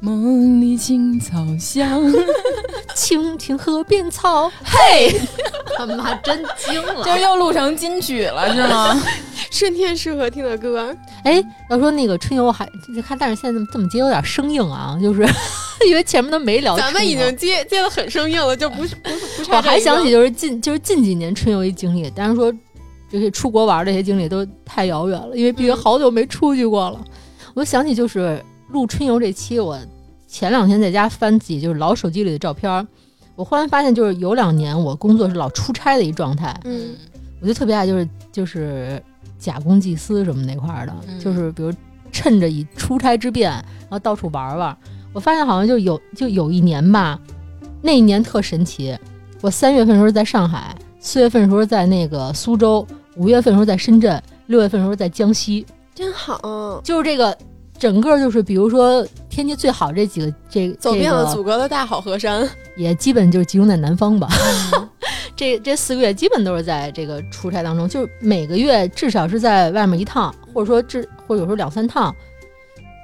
梦里青草香，青青河边草，嘿，他妈真精了！这又录成金曲了是吗？春天适合听的歌，哎，要说那个春游还你看，但是现在这么这么接有点生硬啊，就是因为前面都没聊。咱们已经接接的很生硬了，就不是不是不差我还想起就是近就是近几年春游一经历，但是说这些出国玩这些经历都太遥远了，因为毕竟好久没出去过了。我想起就是录春游这期，我前两天在家翻自己就是老手机里的照片儿，我忽然发现就是有两年我工作是老出差的一状态，嗯，我就特别爱就是就是假公济私什么那块儿的，嗯就是比如趁着以出差之便，然后到处玩玩。我发现好像就有就有一年吧，那一年特神奇。我三月份的时候在上海，四月份的时候在那个苏州，五月份的时候在深圳，六月份的时候在江西。真好，就是这个整个就是比如说天气最好这几个这走遍了祖国的大好河山。也基本就是集中在南方吧。这这四个月基本都是在这个出差当中，就是每个月至少是在外面一趟，或者说至或者有时候两三趟，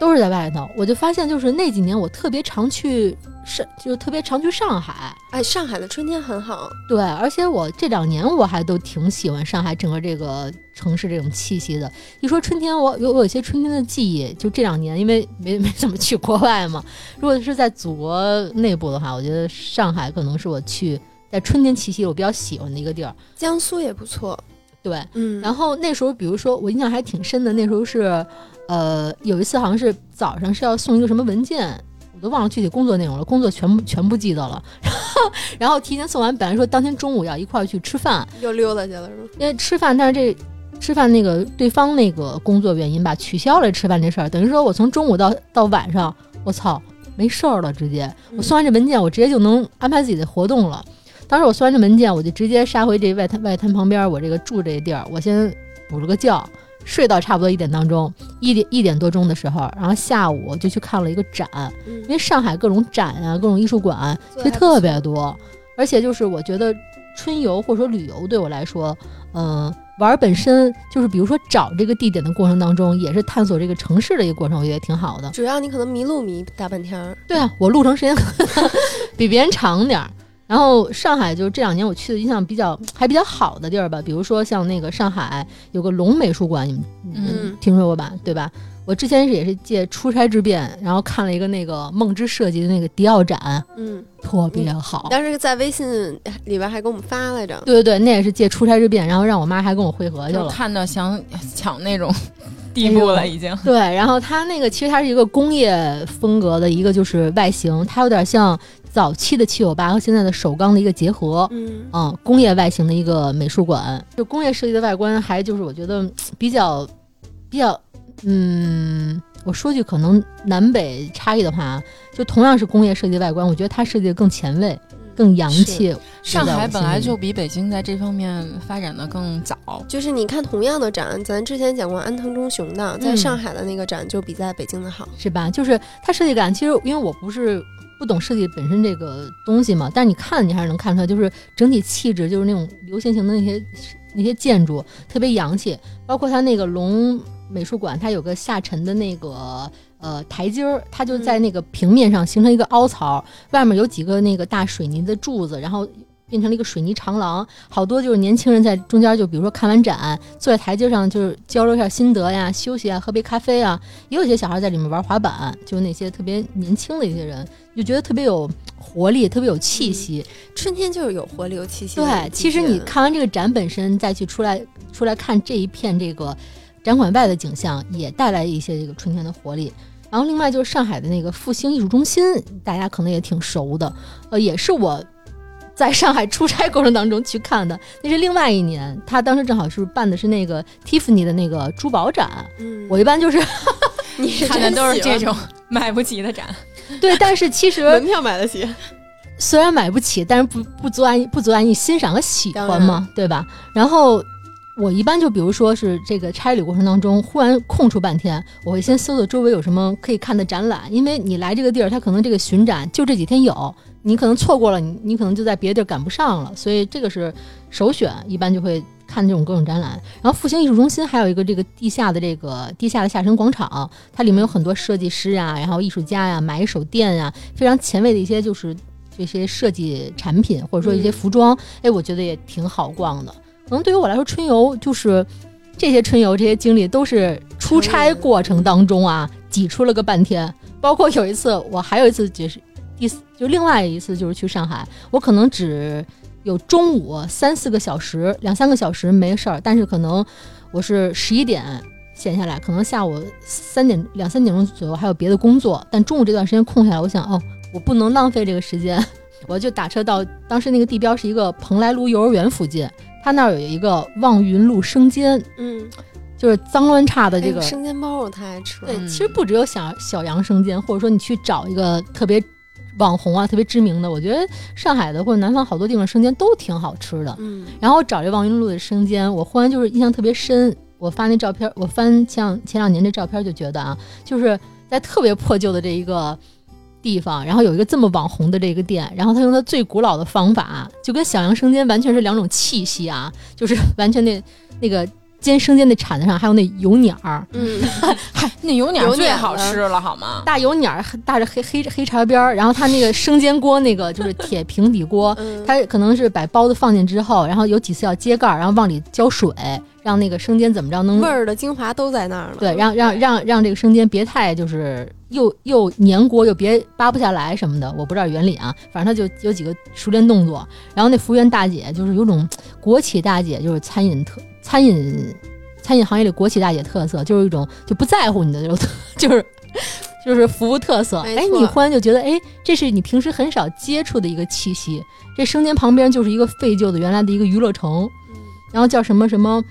都是在外头。我就发现，就是那几年我特别常去上，就特别常去上海。哎，上海的春天很好，对，而且我这两年我还都挺喜欢上海整个这个城市这种气息的。一说春天，我有我有些春天的记忆，就这两年因为没 没怎么去国外嘛。如果是在祖国内部的话，我觉得上海可能是我去在春天气息我比较喜欢的一个地儿。江苏也不错。对，嗯，然后那时候比如说我印象还挺深的，那时候是呃有一次好像是早上是要送一个什么文件。我都忘了具体工作内容了，工作全部全部记得了。然后，然后提前送完，本来说当天中午要一块儿去吃饭，又溜达去了是吗？因为吃饭，但是这吃饭那个对方那个工作原因吧，取消了吃饭这事儿，等于说我从中午到到晚上，我操，没事儿了，直接我送完这文件，我直接就能安排自己的活动了。当时我送完这文件，我就直接杀回这外滩外滩旁边我这个住这地儿，我先补了个觉，睡到差不多一点当中，一点一点多钟的时候，然后下午就去看了一个展，嗯因为上海各种展啊，各种艺术馆其实特别多，而且就是我觉得春游或者说旅游对我来说，嗯、玩儿本身就是比如说找这个地点的过程当中，也是探索这个城市的一个过程，我觉得挺好的。主要你可能迷路迷大半天儿。对啊，我路程时间 比别人长点儿。然后上海就是这两年我去的印象比较还比较好的地儿吧，比如说像那个上海有个龙美术馆，你们嗯听说过吧？对吧？我之前是也是借出差之便，然后看了一个那个梦之设计的那个迪奥展，嗯，特别好。当时在微信里边还给我们发来着。对对对，那也是借出差之便，然后让我妈还跟我汇合去就了。看到想抢那种 地步了，已经。对，然后它那个其实它是一个工业风格的一个就是外形，它有点像早期的七九八和现在的首钢的一个结合。嗯，嗯，工业外形的一个美术馆，就工业设计的外观，还就是我觉得嗯比较比较，嗯，我说句可能南北差异的话，就同样是工业设计的外观，我觉得它设计的更前卫、更洋气。上海本来就就比北京在这方面发展的更早。就是你看同样的展，咱之前讲过安藤忠雄的，在嗯上海的那个展就比在北京的好。是吧？就是它设计感，其实因为我不是不懂设计本身这个东西嘛，但是你看你还是能看出来，就是整体气质，就是那种流线型的那些那些建筑特别洋气，包括它那个龙美术馆，它有个下沉的那个。呃，台阶儿，它就在那个平面上形成一个凹槽，外面有几个那个大水泥的柱子，然后变成了一个水泥长廊，好多就是年轻人在中间，就比如说看完展，坐在台阶上就是交流一下心得呀、休息啊、喝杯咖啡啊，也有些小孩在里面玩滑板，就是那些特别年轻的一些人，就觉得特别有活力，特别有气息。春天就是有活力、有气息。对，其实你看完这个展本身，再去出来出来看这一片这个展馆外的景象，也带来一些这个春天的活力。然后另外就是上海的那个复兴艺术中心，大家可能也挺熟的，呃，也是我。在上海出差过程当中去看的，那是另外一年，他当时正好是办的是那个 Tiffany 的那个珠宝展，嗯，我一般就是 你是看的都是这种 买不起的展。对，但是其实门票买得起。虽然买不起，但是不不阻碍不阻碍你欣赏和喜欢嘛，对吧？然后我一般就比如说是这个差旅过程当中，忽然空出半天，我会先搜搜周围有什么可以看的展览，因为你来这个地儿，它可能这个巡展就这几天有，你可能错过了，你你可能就在别的地儿赶不上了，所以这个是首选，一般就会看这种各种展览。然后复兴艺术中心还有一个这个地下的这个地下的下沉广场，它里面有很多设计师啊，然后艺术家呀、买手店啊，非常前卫的一些就是这些设计产品或者说一些服装，哎，我觉得也挺好逛的。可能对于我来说，春游就是这些春游这些经历都是出差过程当中啊挤出了个半天。包括有一次，我还有一次就是第四，就另外一次就是去上海，我可能只有中午三四个小时、两三个小时没事儿，但是可能我是十一点闲下来，可能下午三点两三点钟左右还有别的工作，但中午这段时间空下来，我想哦，我不能浪费这个时间，我就打车到当时那个地标是一个蓬莱路幼儿园附近，他那儿有一个望云路生煎，嗯，就是脏乱差的这哎个。生煎包我太爱吃了。对，嗯其实不只有小小杨生煎，或者说你去找一个特别网红啊、特别知名的，我觉得上海的或者南方好多地方生煎都挺好吃的。嗯然后我找这望云路的生煎，我忽然就是印象特别深。我发那照片，我翻像前两年这照片就觉得啊，就是在特别破旧的这一个地方，然后有一个这么网红的这个店，然后他用他最古老的方法，就跟小杨生煎完全是两种气息啊，就是完全那那个煎生煎那铲子上还有那油鸟儿，嗯，嗨，那油鸟油最好吃了，好吗？大油鸟儿带着黑黑黑茶边儿，然后它那个生煎锅那个就是铁 平底锅，嗯它可能是把包子放进之后，然后有几次要揭盖儿，然后往里浇水，让那个生煎怎么着能味儿的精华都在那儿了。对，让让让让这个生煎别太就是又又粘锅又别扒不下来什么的，我不知道原理啊，反正它就有几个熟练动作。然后那服务员大姐就是有种国企大姐，就是餐饮特餐饮餐饮行业里国企大姐特色，就是一种就不在乎你的那种，就是就是服务特色。哎，你忽然就觉得，哎，这是你平时很少接触的一个气息。这生煎旁边就是一个废旧的原来的一个娱乐城，嗯然后叫什么什么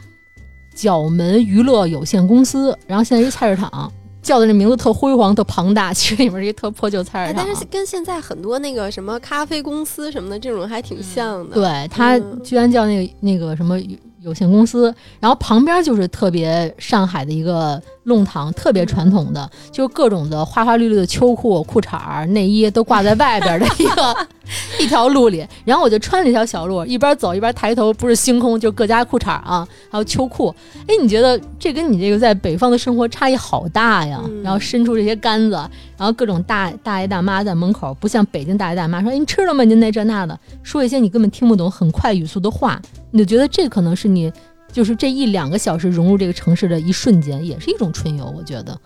角门娱乐有限公司，然后现在一菜市场，叫的这名字特辉煌、特庞大，其实里面是一特破旧菜哎市，场。但是跟现在很多那个什么咖啡公司什么的这种还挺像的。对，它嗯居然叫那个那个什么有限公司，然后旁边就是特别上海的一个弄堂，特别传统的，就各种的花花绿绿的秋裤、裤衩儿、内衣都挂在外边的一个 一条路里。然后我就穿这条小路，一边走一边抬头，不是星空，就各家裤衩儿啊，还有秋裤。哎，你觉得这跟你这个在北方的生活差异好大呀？嗯然后伸出这些杆子，然后各种大大爷大妈在门口，不像北京大爷大妈说：“哎，你吃了吗？您那这那的。”说一些你根本听不懂、很快语速的话，你就觉得这可能是你就是这一两个小时融入这个城市的一瞬间，也是一种春游。我觉得，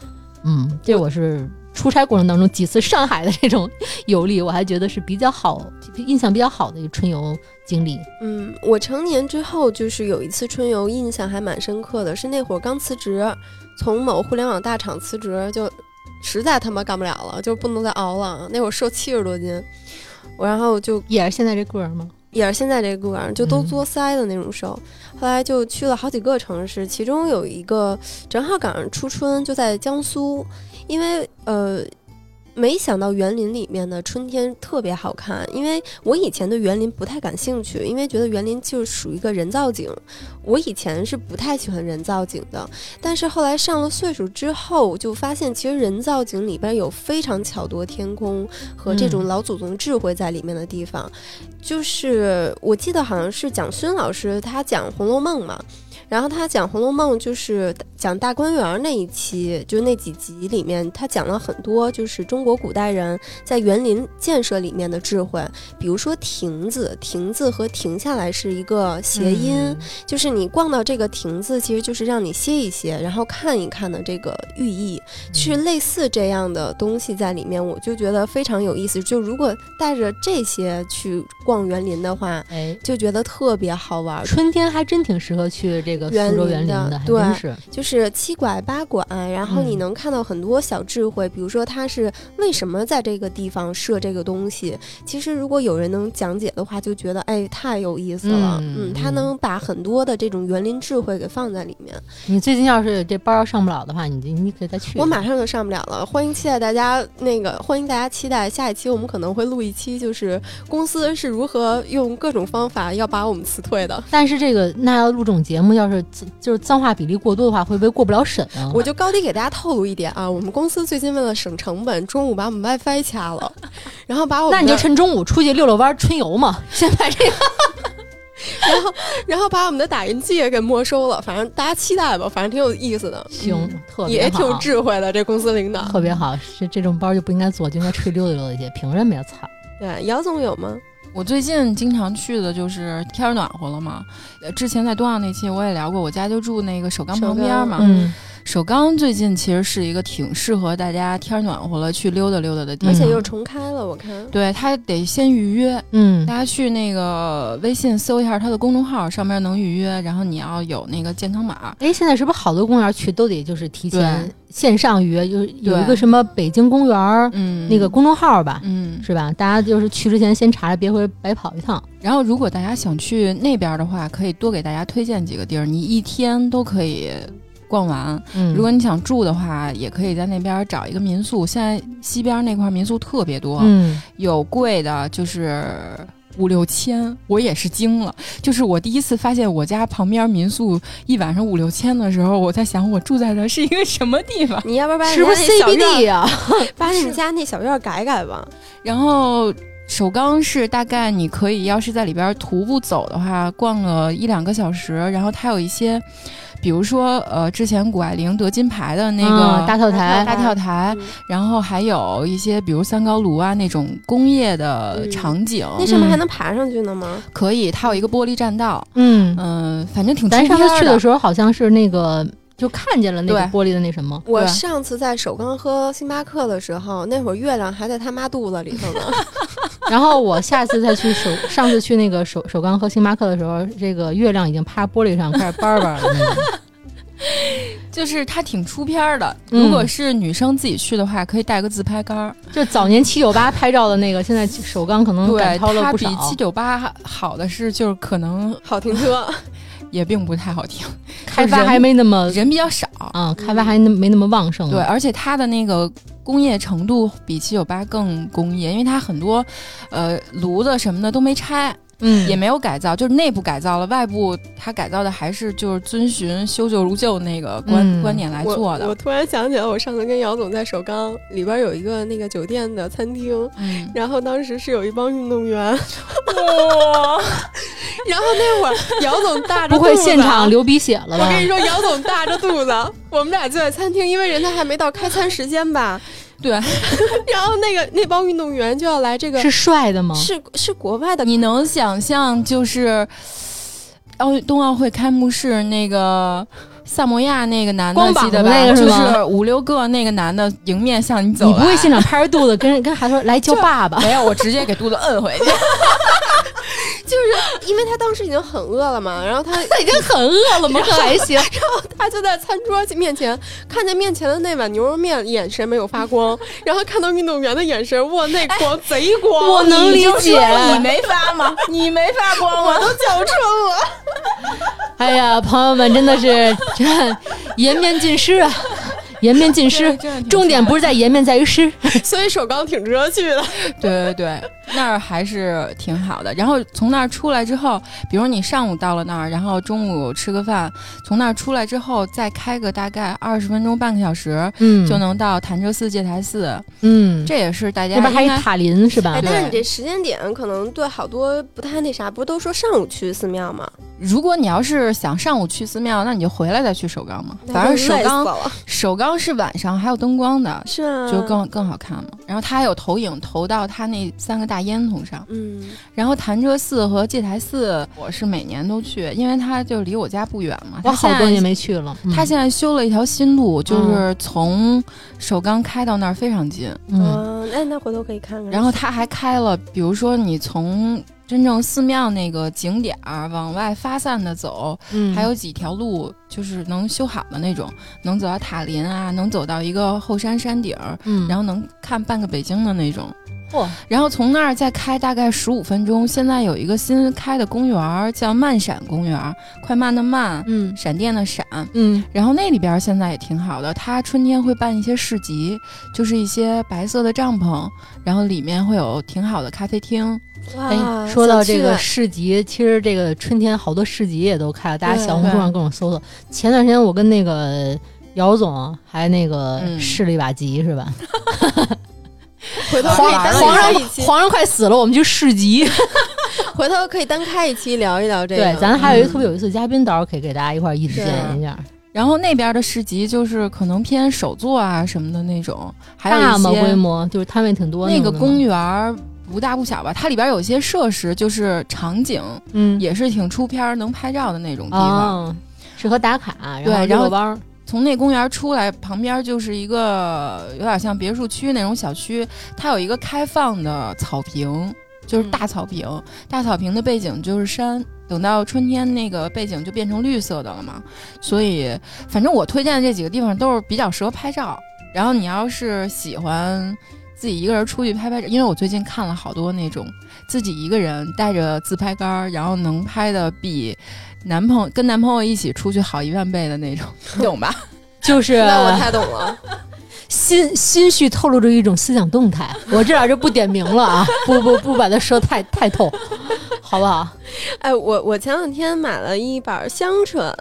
嗯，这我是出差过程当中几次上海的这种 游历，我还觉得是比较好、印象比较好的一个春游经历。嗯，我成年之后就是有一次春游，印象还蛮深刻的，是那会儿刚辞职，从某互联网大厂辞职，就实在他妈干不了了，就不能再熬了。那会儿瘦七十多斤，我然后就也是现在这个儿吗？也是现在这个儿，就都嗯作塞的那种瘦。后来就去了好几个城市，其中有一个正好赶上初春，就在江苏，因为呃。没想到园林里面的春天特别好看，因为我以前对园林不太感兴趣，因为觉得园林就属于一个人造景。我以前是不太喜欢人造景的，但是后来上了岁数之后，就发现其实人造景里边有非常巧夺天工和这种嗯老祖宗智慧在里面的地方。就是我记得好像是蒋勋老师他讲《红楼梦》嘛，然后他讲《红楼梦》就是讲大观园那一期，就那几集里面，他讲了很多就是中国古代人在园林建设里面的智慧，比如说亭子，亭子和停下来是一个谐音，嗯就是你逛到这个亭子，其实就是让你歇一歇，然后看一看的这个寓意，就是类似这样的东西在里面，我就觉得非常有意思。就如果带着这些去逛园林的话，哎，就觉得特别好玩。春天还真挺适合去这个园苏州林的园林的，还对是。就是七拐八拐，然后你嗯能看到很多小智慧，比如说它是为什么在这个地方设这个东西。其实如果有人能讲解的话，就觉得哎太有意思了。嗯他嗯能把很多的这种园林智慧给放在里面。你最近要是这班要上不了的话，你就你可以再去。我马上就上不了了，欢迎期待大家那个，欢迎大家期待下一期我们可能会录一期，就是公司是如何用各种方法要把我们辞退的。但是这个那要录这种节目，要是就是脏话比例过多的话，会不会过不了审啊？我就高低给大家透露一点啊，我们公司最近为了省成本，中午把我们 WiFi 掐了，然后把我们那你就趁中午出去溜溜弯儿春游嘛，先把这个 然后然后把我们的打印机也给没收了。反正大家期待吧，反正挺有意思的，行，嗯特别好，也挺有智慧的。这公司领导，特别好。这这种包就不应该做，就应该出去溜达溜达去。凭什么呀？操！对，姚总有吗？我最近经常去的就是天儿暖和了嘛。呃，之前在东奥那期我也聊过，我家就住那个首钢旁边嘛。嗯，首钢最近其实是一个挺适合大家天儿暖和了去溜达溜达的地方，而且又重开了，我看。对它得先预约。嗯大家去那个微信搜一下它的公众号，上面能预约，然后你要有那个健康码。哎，现在是不是好多公园去都得就是提前线上预约？有有一个什么北京公园儿嗯，那个公众号吧，嗯，是吧？大家就是去之前先查查，别回白跑一趟。然后，如果大家想去那边的话，可以多给大家推荐几个地儿，你一天都可以逛完。嗯，如果你想住的话，也可以在那边找一个民宿。现在西边那块民宿特别多，嗯有贵的，就是五六千，我也是惊了。就是我第一次发现我家旁边民宿一晚上五六千的时候，我在想我住在的是一个什么地方。你要不然把那小院 CBD 呀、把你们家那小院改改吧？然后首钢是大概你可以要是在里边徒步走的话，逛了一两个小时。然后它有一些，比如说呃，之前谷爱凌得金牌的那个嗯大跳台大跳台，嗯然后还有一些比如三高炉啊那种工业的嗯场景，那上面嗯还能爬上去呢吗？可以。它有一个玻璃栈道，嗯，嗯、反正挺咱上次去的的时候好像是那个就看见了那个玻璃的那什么。我上次在首钢喝星巴克的时候，那会儿月亮还在他妈肚子里头呢。然后我下次再去首，上次去那个首首钢喝星巴克的时候，这个月亮已经趴玻璃上开始叭叭了。就是它挺出片儿的。嗯如果是女生自己去的话，可以带个自拍杆儿。就早年七九八拍照的那个，现在首钢可能对，赶超了不少。比七九八好的是，就是可能好停车，也并不太好听，开发还没那么人比较少。啊，开发还那没那么旺盛。对，，而且它的那个工业程度比七九八更工业，因为它很多呃炉子什么的都没拆，嗯，也没有改造，就是内部改造了，外部它改造的还是就是遵循修旧如旧那个观、嗯。观点来做的。我。突然想起来，我上次跟姚总在首钢里边有一个那个酒店的餐厅，嗯，然后当时是有一帮运动员，哇，然后那会儿姚总大着不会肚子现场流鼻血了吧？我跟你说，姚总大着肚子，我们俩就在餐厅，因为人家还没到开餐时间吧。对，然后那个那帮运动员就要来这个，是帅的吗？是是国外的，你能想象就是奥冬奥会开幕式那个。萨摩亚那个男的光膀记得吧？子那个就是五六个那个男的迎面向你走，你不会现场拍着肚子跟跟孩子说来叫爸爸？没有，我直接给肚子摁回去。就是因为他当时已经很饿了嘛，然后他他已经很饿了吗？可还行？然后他就在餐桌面前看见面前的那碗牛肉面，眼神没有发光，然后看到运动员的眼神，哇，那光贼光，我能理解你没发吗？你没发光吗？我都叫春了。哎呀，朋友们，真的是这颜面尽失啊，颜面尽失。重点不是在颜面，在于失。所以首钢挺值得去的。对对对，那儿还是挺好的。然后从那儿出来之后，比如你上午到了那儿，然后中午吃个饭，从那儿出来之后再开个大概二十分钟、半个小时，嗯就能到潭柘寺戒台寺。嗯，这也是大家那边还有塔林是吧哎，？但是你这时间点可能对好多不太那啥，不是都说上午去寺庙吗？如果你要是想上午去寺庙，那你就回来再去首钢嘛。反正首钢，首钢是晚上还有灯光的，是啊，就更更好看嘛。然后它还有投影投到它那三个大烟囱上。嗯，然后潭柘寺和戒台寺，我是每年都去，因为它就离我家不远嘛。我好多年没去了。嗯它现在修了一条新路，就是从首钢开到那儿非常近。嗯哦，那那回头可以看看。然后它还开了，比如说你从真正寺庙那个景点儿往外发散的走，嗯，还有几条路就是能修好的那种，能走到塔林啊，能走到一个后山山顶儿，嗯，然后能看半个北京的那种。嚯，然后从那儿再开大概十五分钟，现在有一个新开的公园儿叫慢闪公园儿，快慢的慢，嗯闪电的闪。嗯然后那里边儿现在也挺好的，它春天会办一些市集，就是一些白色的帐篷，然后里面会有挺好的咖啡厅。哇，哎，说到这个市集，其实这个春天好多市集也都开了，大家小红书上各种搜搜。前段时间我跟那个姚总还那个嗯试了一把集，是吧？回头可皇以皇上一期。皇上快死了，我们去市集。回头可以单开一期聊一聊这个。对，咱还有一个嗯特别有意思的嘉宾，到时候可以给大家一块儿一起对见一下。然后那边的市集就是可能偏手作啊什么的那种，还有大吗？规模就是摊位挺多的那个公，园儿不大不小吧，它里边有一些设施，就是场景嗯，也是挺出片儿、能拍照的那种地方。哦，适合打卡，然后对然后。从那公园出来，旁边就是一个有点像别墅区那种小区，它有一个开放的草坪，就是大草坪，大草坪的背景就是山。等到春天，那个背景就变成绿色的了嘛。所以，反正我推荐的这几个地方都是比较适合拍照。然后你要是喜欢自己一个人出去拍拍照，因为我最近看了好多那种自己一个人带着自拍杆，然后能拍的比男朋友跟男朋友一起出去好一万倍的那种，你 懂吧？就是那我太懂了。心心绪透露着一种思想动态，我这儿就不点名了啊，不不不把它说太太透，好不好？哎，我我前两天买了一把香椿，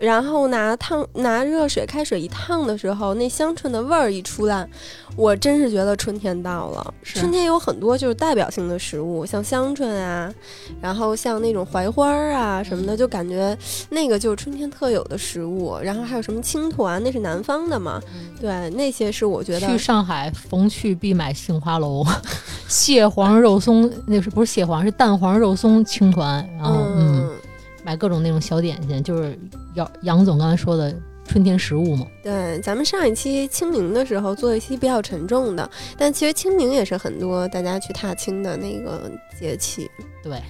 然后拿烫拿热水开水一烫的时候，那香椿的味儿一出来，我真是觉得春天到了。春天有很多就是代表性的食物，像香椿啊，然后像那种槐花儿啊什么的，就感觉那个就是春天特有的食物。然后还有什么青团，那是南方的嘛？对，那些是我觉得去上海逢去必买杏花楼，蟹黄肉松，那是不是蟹黄是蛋黄肉松青团，然后嗯买各种那种小点心，就是杨杨总刚才说的春天食物嘛。对，咱们上一期清明的时候做一期比较沉重的，但其实清明也是很多大家去踏青的那个节气。对，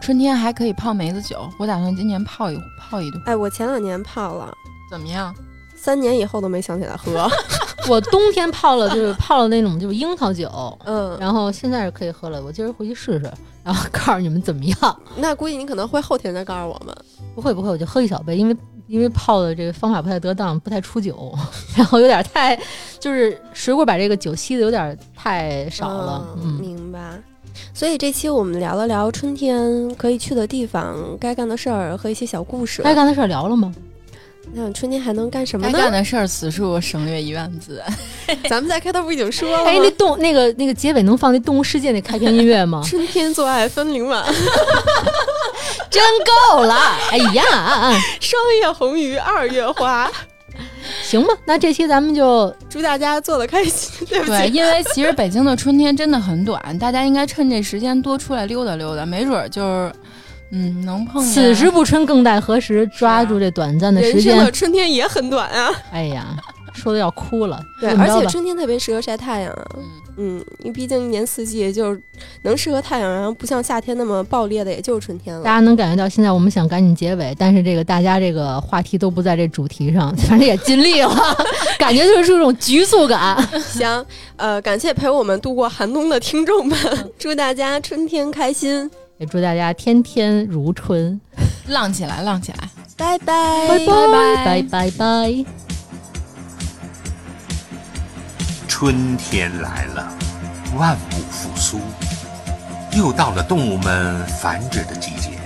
春天还可以泡梅子酒，我打算今年泡一泡一顿，哎，我前两年泡了，怎么样？三年以后都没想起来喝。我冬天泡了就是泡了那种就是樱桃酒，嗯，然后现在是可以喝了，我今儿回去试试，然后告诉你们怎么样。那估计你可能会后天再告诉我们。不会不会，我就喝一小杯，因为因为泡的这个方法不太得当，不太出酒，然后有点太就是水果把这个酒吸的有点太少了，明白。所以这期我们聊了聊春天可以去的地方、该干的事儿和一些小故事。该干的事儿聊了吗？那春天还能干什么该呢？干的事儿，此处省略一万字。咱们在开头不已经说了吗？哎，那动那个那个结尾能放那《动物世界》那开篇音乐吗？春天做爱分零晚，真够了！哎呀，霜叶红于二月花。行吧，那这期咱们就祝大家做的开心。对不起，对，因为其实北京的春天真的很短，大家应该趁这时间多出来溜达溜达，没准儿就是，嗯，能碰见。此时不春更待何时？抓住这短暂的时人生的间。春天也很短啊。哎呀，说的要哭了。对，而且春天特别适合晒太阳啊。嗯，嗯，因为毕竟一年四季就是能适合太阳，然后不像夏天那么爆裂的，也就是春天了。大家能感觉到，现在我们想赶紧结尾，但是这个大家这个话题都不在这主题上，反正也尽力了，感觉就是这种局促感。行，呃，感谢陪我们度过寒冬的听众们，嗯祝大家春天开心，也祝大家天天如春，浪起来，浪起来。拜拜，拜拜拜拜拜。春天来了，万物复苏，又到了动物们繁殖的季节。